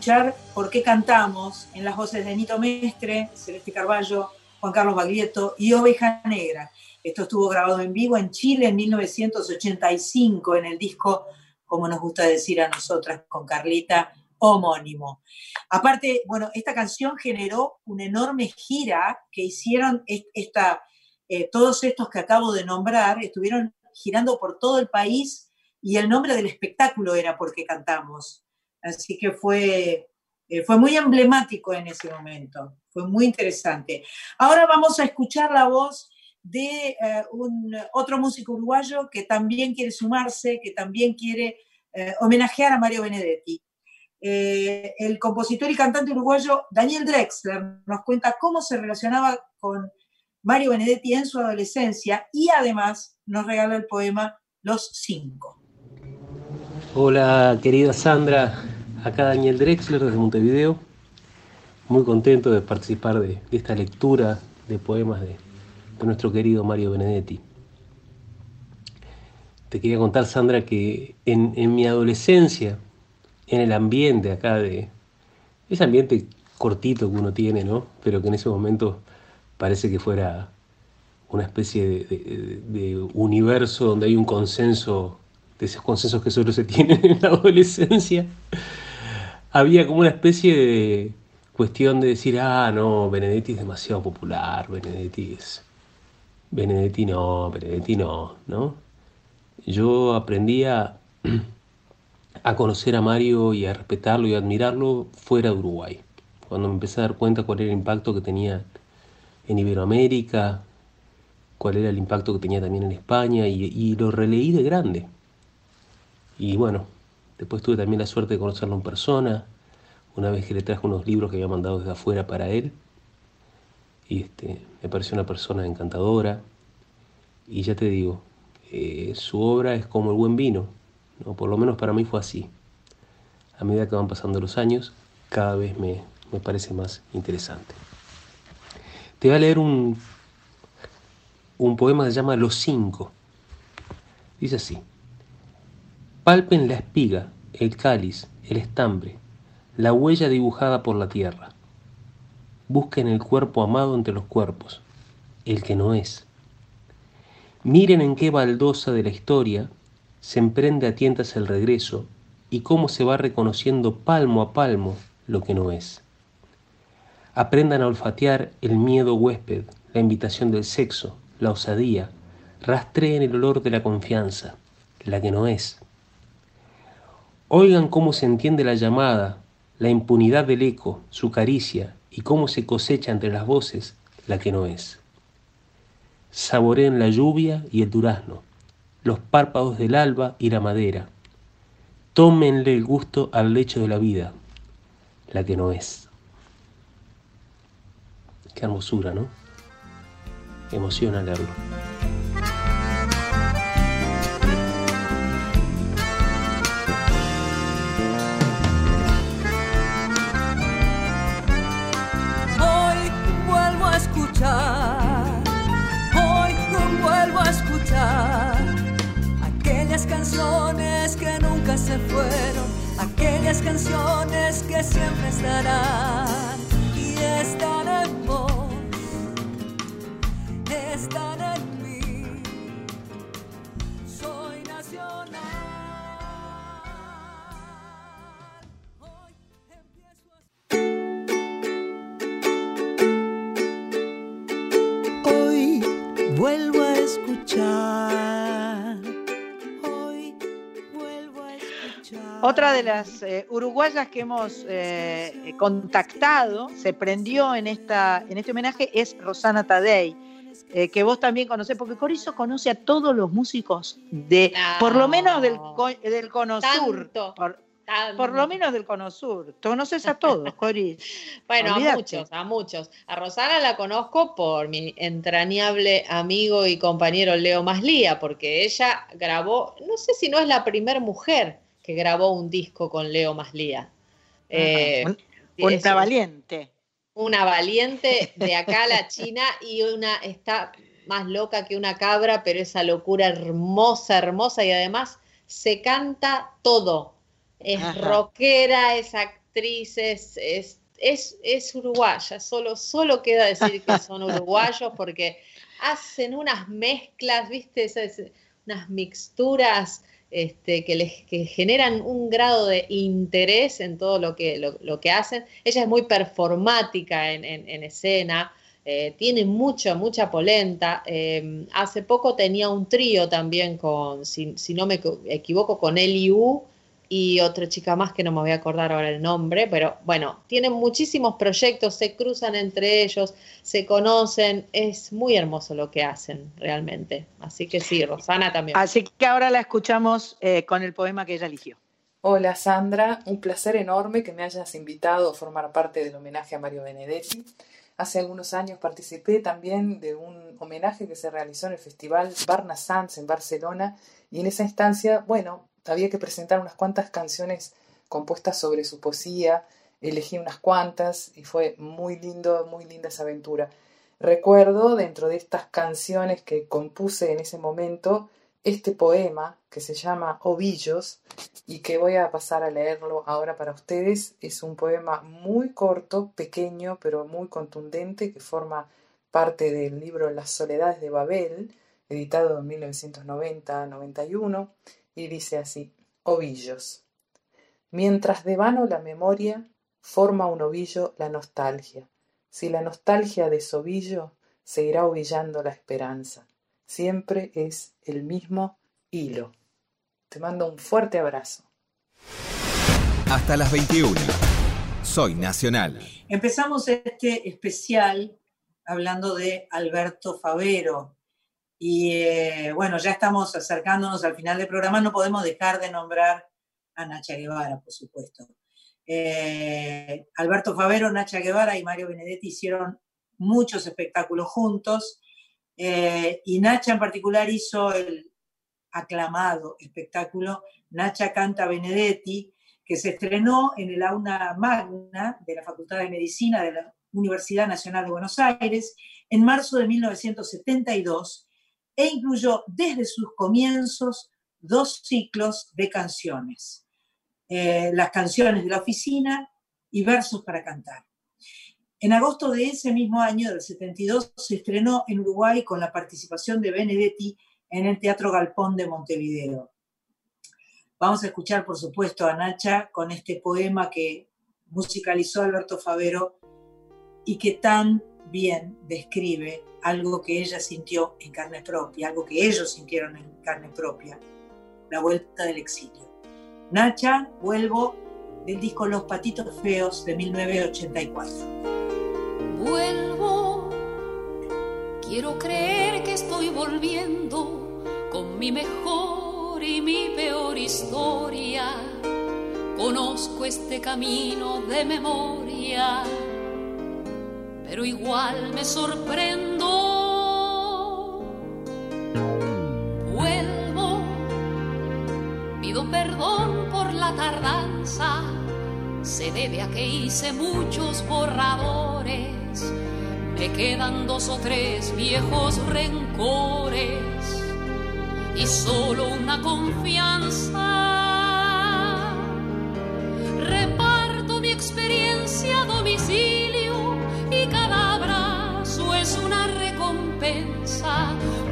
escuchar ¿Por qué cantamos? en las voces de Nito Mestre, Celeste Carballo, Juan Carlos Baglietto y Oveja Negra. Esto estuvo grabado en vivo en Chile en 1985 en el disco, como nos gusta decir a nosotras con Carlita, homónimo. Aparte, bueno, esta canción generó una enorme gira que hicieron est- esta, eh, todos estos que acabo de nombrar, estuvieron girando por todo el país y el nombre del espectáculo era Porque cantamos. Así que fue, eh, fue muy emblemático en ese momento, fue muy interesante. Ahora vamos a escuchar la voz de eh, un, otro músico uruguayo que también quiere sumarse, que también quiere eh, homenajear a Mario Benedetti. El compositor y cantante uruguayo Daniel Drexler nos cuenta cómo se relacionaba con Mario Benedetti en su adolescencia y además nos regala el poema Los Cinco.
Hola querida Sandra, acá Daniel Drexler desde Montevideo. Muy contento de participar de, esta lectura de poemas de, nuestro querido Mario Benedetti. Te quería contar, Sandra, que en, mi adolescencia, en el ambiente acá de ese ambiente cortito que uno tiene, ¿no? Pero que en ese momento parece que fuera una especie de universo donde hay un consenso, de esos consensos que solo se tienen en la adolescencia. Había como una especie de cuestión de decir, ah, no, Benedetti es demasiado popular, Benedetti es... Benedetti no, Benedetti no, ¿no? Yo aprendí a, [CLEARS THROAT] conocer a Mario y a respetarlo y a admirarlo fuera de Uruguay. Cuando me empecé a dar cuenta cuál era el impacto que tenía en Iberoamérica, cuál era el impacto que tenía también en España y, y lo releí de grande. Y bueno, después tuve también la suerte de conocerlo en persona, una vez que le traje unos libros que había mandado desde afuera para él. Y este, me pareció una persona encantadora. Y ya te digo, eh, su obra es como el buen vino, ¿no? por lo menos para mí fue así. A medida que van pasando los años, cada vez me, me parece más interesante. Te voy a leer un, un poema que se llama Los Cinco. Dice así. Palpen la espiga, el cáliz, el estambre, la huella dibujada por la tierra. Busquen el cuerpo amado entre los cuerpos, el que no es. Miren en qué baldosa de la historia se emprende a tientas el regreso y cómo se va reconociendo palmo a palmo lo que no es. Aprendan a olfatear el miedo huésped, la invitación del sexo, la osadía, rastreen el olor de la confianza, la que no es. Oigan cómo se entiende la llamada, la impunidad del eco, su caricia y cómo se cosecha entre las voces la que no es. Saboreen la lluvia y el durazno, los párpados del alba y la madera. Tómenle el gusto al lecho de la vida, la que no es. Qué hermosura, ¿no? Emociona leerlo.
Hoy vuelvo a escuchar
aquellas canciones que nunca se fueron, aquellas canciones que siempre estarán
escuchar. Hoy vuelvo a escuchar.
Otra de las eh, uruguayas que hemos eh, contactado, se prendió en, esta, en este homenaje, es Rosana Tadei, eh, que vos también conocés, porque Corizo conoce a todos los músicos de, por lo menos del, del Cono Sur. Por, por lo menos del Cono Sur. Conoces a todos, Coris. [LAUGHS]
Bueno, a muchos, a muchos. A Rosana la conozco por mi entrañable amigo y compañero Leo Maslía, porque ella grabó, no sé si no es la primera mujer que grabó un disco con Leo Maslía. Eh,
Un-
es
Una valiente.
una valiente de acá a la [LAUGHS] China y una está más loca que una cabra, pero esa locura hermosa, hermosa y además se canta todo. Es
Ajá.
rockera, es actriz, es, es, es, es uruguaya. Solo, solo queda decir que [LAUGHS] son uruguayos porque hacen unas mezclas, ¿viste? Esas, unas mixturas este, que les que generan un grado de interés en todo lo que, lo, lo que hacen. Ella es muy performática en, en- en escena, eh, tiene mucha, mucha polenta. Eh, hace poco tenía un trío también con, si, si no me equ- equivoco, con Eliu y otra chica más que no me voy a acordar ahora el nombre, pero bueno, tienen muchísimos proyectos, se cruzan entre ellos, se conocen, es muy hermoso lo que hacen realmente. Así que sí, Rosana también.
Así que ahora la escuchamos eh, con el poema que ella eligió.
Hola Sandra, un placer enorme que me hayas invitado a formar parte del homenaje a Mario Benedetti. Hace algunos años participé también de un homenaje que se realizó en el Festival Barna Sans en Barcelona y en esa instancia, bueno, había que presentar unas cuantas canciones compuestas sobre su poesía, elegí unas cuantas y fue muy lindo, muy linda esa aventura. Recuerdo dentro de estas canciones que compuse en ese momento este poema que se llama Ovillos y que voy a pasar a leerlo ahora para ustedes. Es un poema muy corto, pequeño, pero muy contundente que forma parte del libro Las Soledades de Babel, editado en 1990-91, y dice así, Ovillos. Mientras de vano la memoria forma un ovillo la nostalgia. Si la nostalgia de ese ovillo, se irá ovillando la esperanza. Siempre es el mismo hilo. Te mando un fuerte abrazo.
Hasta las 21. Soy Nacional.
Empezamos este especial hablando de Alberto Favero. Y eh, bueno, ya estamos acercándonos al final del programa, no podemos dejar de nombrar a Nacha Guevara, por supuesto. Eh, Alberto Favero, Nacha Guevara y Mario Benedetti hicieron muchos espectáculos juntos eh, y Nacha en particular hizo el aclamado espectáculo Nacha Canta Benedetti, que se estrenó en el aula magna de la Facultad de Medicina de la Universidad Nacional de Buenos Aires en marzo de 1972 e incluyó desde sus comienzos dos ciclos de canciones, eh, las canciones de la oficina y versos para cantar. En agosto de ese mismo año, del 72, se estrenó en Uruguay con la participación de Benedetti en el Teatro Galpón de Montevideo. Vamos a escuchar, por supuesto, a Nacha con este poema que musicalizó Alberto Favero y que tan bien describe algo que ella sintió en carne propia, algo que ellos sintieron en carne propia, la vuelta del exilio. Nacha, vuelvo del disco Los Patitos Feos de 1984.
Vuelvo, quiero creer que estoy volviendo con mi mejor y mi peor historia. Conozco este camino de memoria, pero igual me sorprendo. Vuelvo, pido perdón por la tardanza, se debe a que hice muchos borradores. me quedan dos o tres viejos rencores y solo una confianza.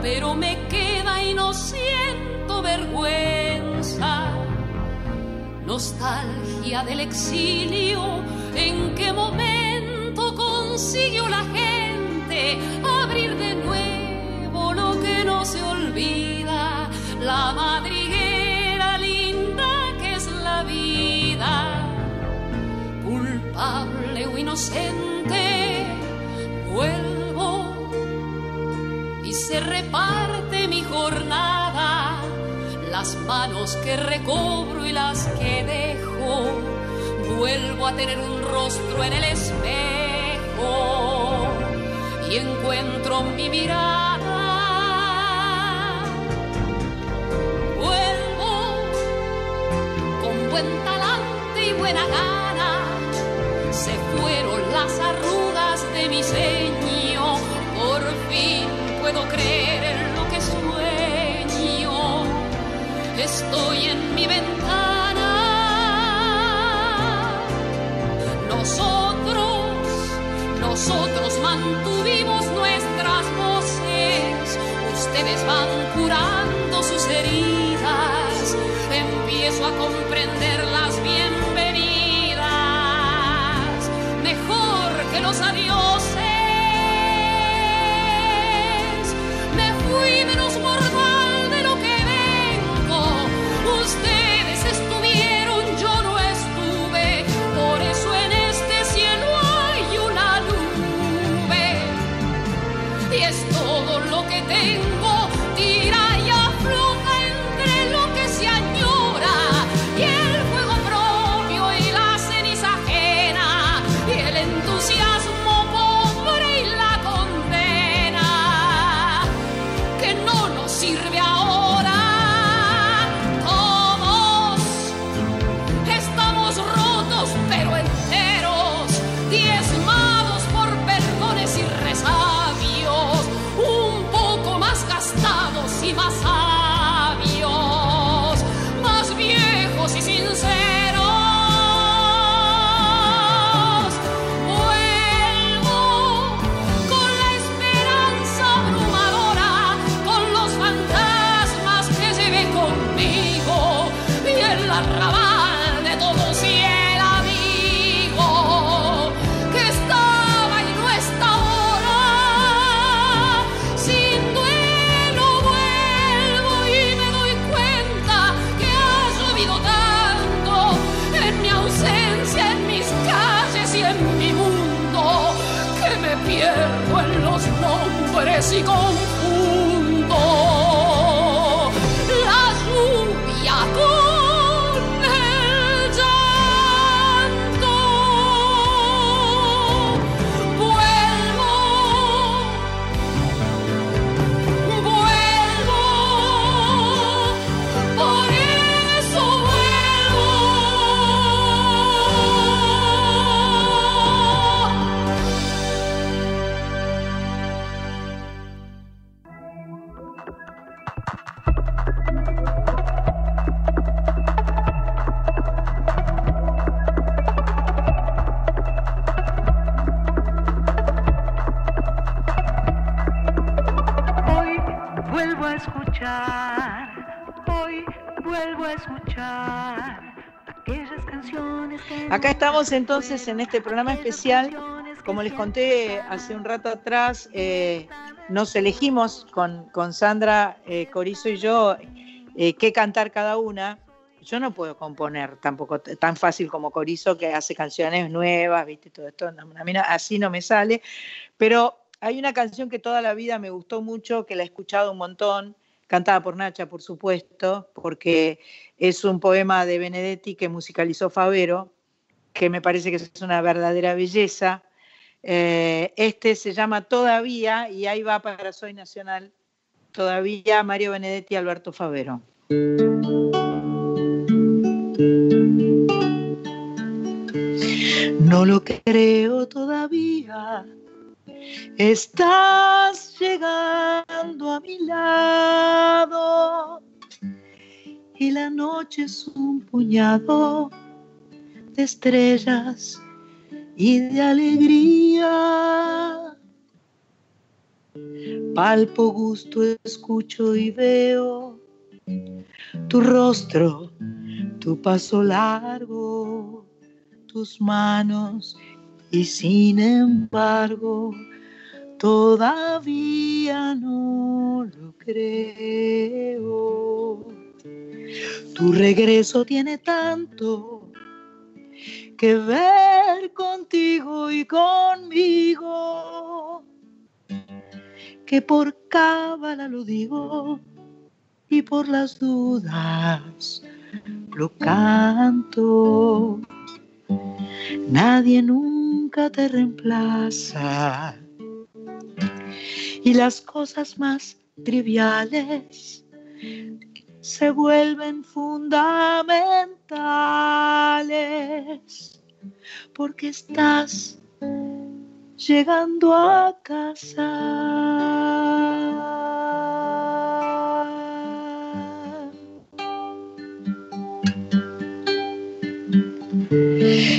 Pero me queda y no siento vergüenza. Nostalgia del exilio, ¿en qué momento consiguió la gente abrir de nuevo lo que no se olvida? La madriguera linda que es la vida, culpable o inocente, las manos que recobro y las que dejo, vuelvo a tener un rostro en el espejo y encuentro mi mirada. Vuelvo con buen talante y buena gana, se fueron las arrugas de mi ceño, por fin puedo creer Estoy en mi ventana. Nosotros, nosotros mantuvimos nuestras voces. Ustedes van curando sus heridas. Empiezo a comprenderlas bienvenidas. Mejor que los adioses. Vuelvo
a escuchar aquellas canciones que
Acá estamos entonces en este programa especial. Como les conté hace un rato atrás, eh, nos elegimos con, con Sandra eh, Corizo y yo eh, qué cantar cada una. Yo no puedo componer tampoco tan fácil como Corizo, que hace canciones nuevas, ¿viste? Todo esto, a mí no- así no me sale. Pero hay una canción que toda la vida me gustó mucho, que la he escuchado un montón, cantada por Nacha, por supuesto, porque es un poema de Benedetti que musicalizó Favero, que me parece que es una verdadera belleza. Eh, este se llama Todavía y ahí va para Soy Nacional. Todavía Mario Benedetti y Alberto Favero.
no lo creo todavía.
Estás llegando a mi lado y la noche es un puñado de estrellas y de alegría. Palpo gusto, escucho y veo tu rostro, tu paso largo, tus manos y sin embargo todavía no lo creo. Tu regreso tiene tanto que ver contigo y conmigo, que por cábala lo digo y por las dudas lo canto. Nadie nunca te reemplaza y las cosas más triviales se vuelven fundamentales porque estás llegando a casa.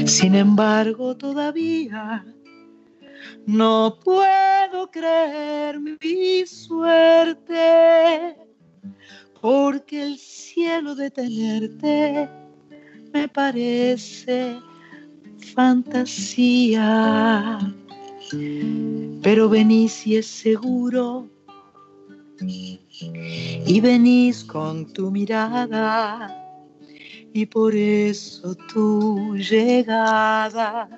Sin embargo, todavía no puedo creer mi suerte, porque el cielo de tenerte me parece fantasía. Pero venís y es seguro, y venís con tu mirada, y por eso tu llegada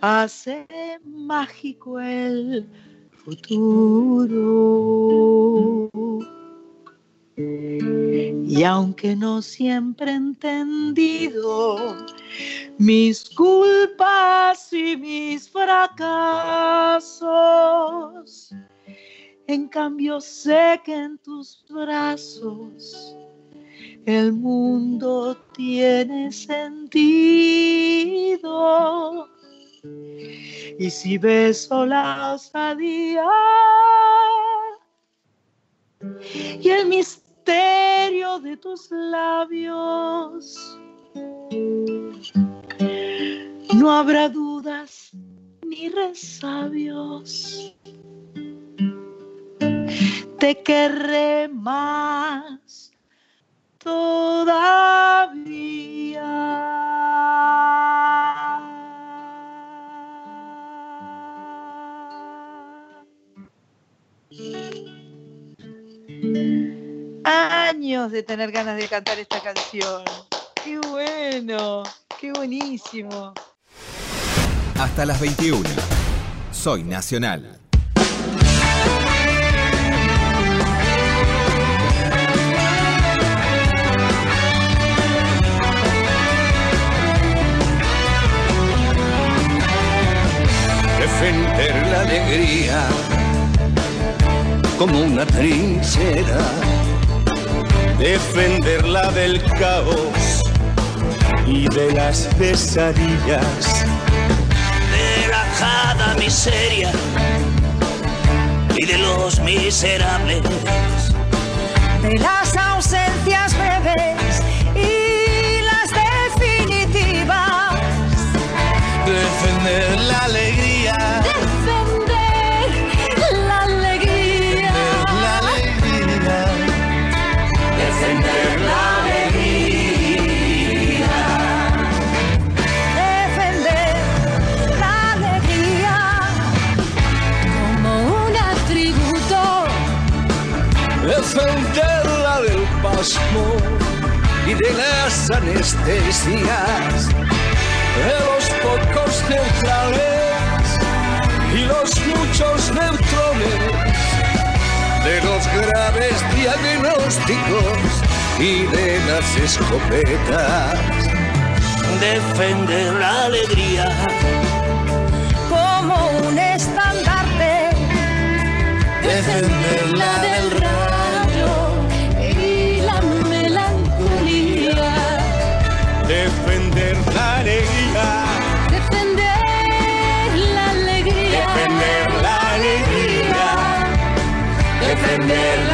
hace mágico el futuro. Y aunque no siempre he entendido mis culpas y mis fracasos, en cambio sé que en tus brazos el mundo tiene sentido. Y si beso la osadía y el misterio de tus labios, no habrá dudas ni resabios. Te querré más todavía. Años de tener ganas de cantar esta canción. Qué bueno, qué buenísimo.
Hasta las 21. Soy Nacional.
Defender la alegría como una trinchera, defenderla del caos y de las pesadillas,
de la cada miseria y de los miserables,
de las ausencias breves y las definitivas,
defender la alegría. Y de las anestesias, de los pocos centrales y los muchos neutrones, de los graves diagnósticos y de las escopetas.
defender la alegría,
como un estandarte, defenderla del
defender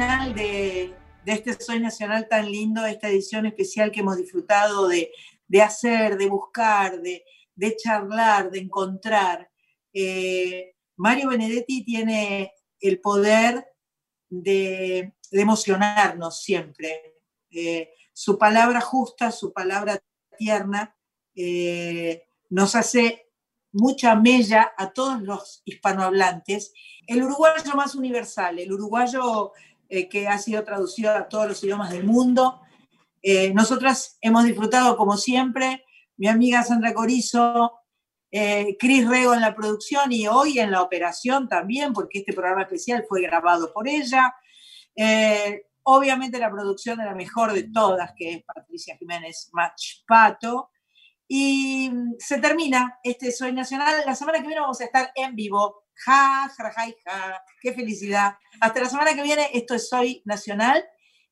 de, este Soy Nacional tan lindo, esta edición especial que hemos disfrutado de, de hacer, de buscar, de, de charlar, de encontrar. Eh, Mario Benedetti tiene el poder de, de emocionarnos siempre. Eh, su palabra justa, su palabra tierna, eh, nos hace mucha mella a todos los hispanohablantes. El uruguayo más universal, el uruguayo eh, que ha sido traducido a todos los idiomas del mundo. Eh, nosotras hemos disfrutado, como siempre, mi amiga Sandra Corizo, eh, Cris Rego en la producción y hoy en la operación también, porque este programa especial fue grabado por ella. Eh, obviamente la producción de la mejor de todas, que es Patricia Jiménez Mach Pato. Y mm, se termina este Soy Nacional. La semana que viene vamos a estar en vivo. Ja, ja, ja, ja. Qué felicidad. Hasta la semana que viene, esto es Soy Nacional.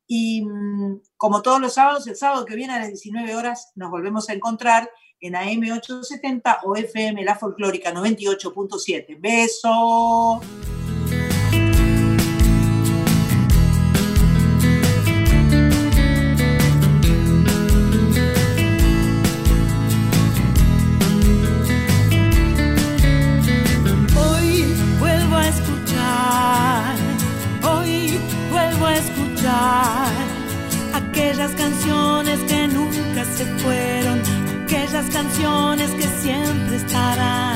Y mm, como todos los sábados, el sábado que viene a las 19 horas nos volvemos a encontrar en AM870 o FM La Folclórica 98.7. Beso.
Canciones que siempre estarán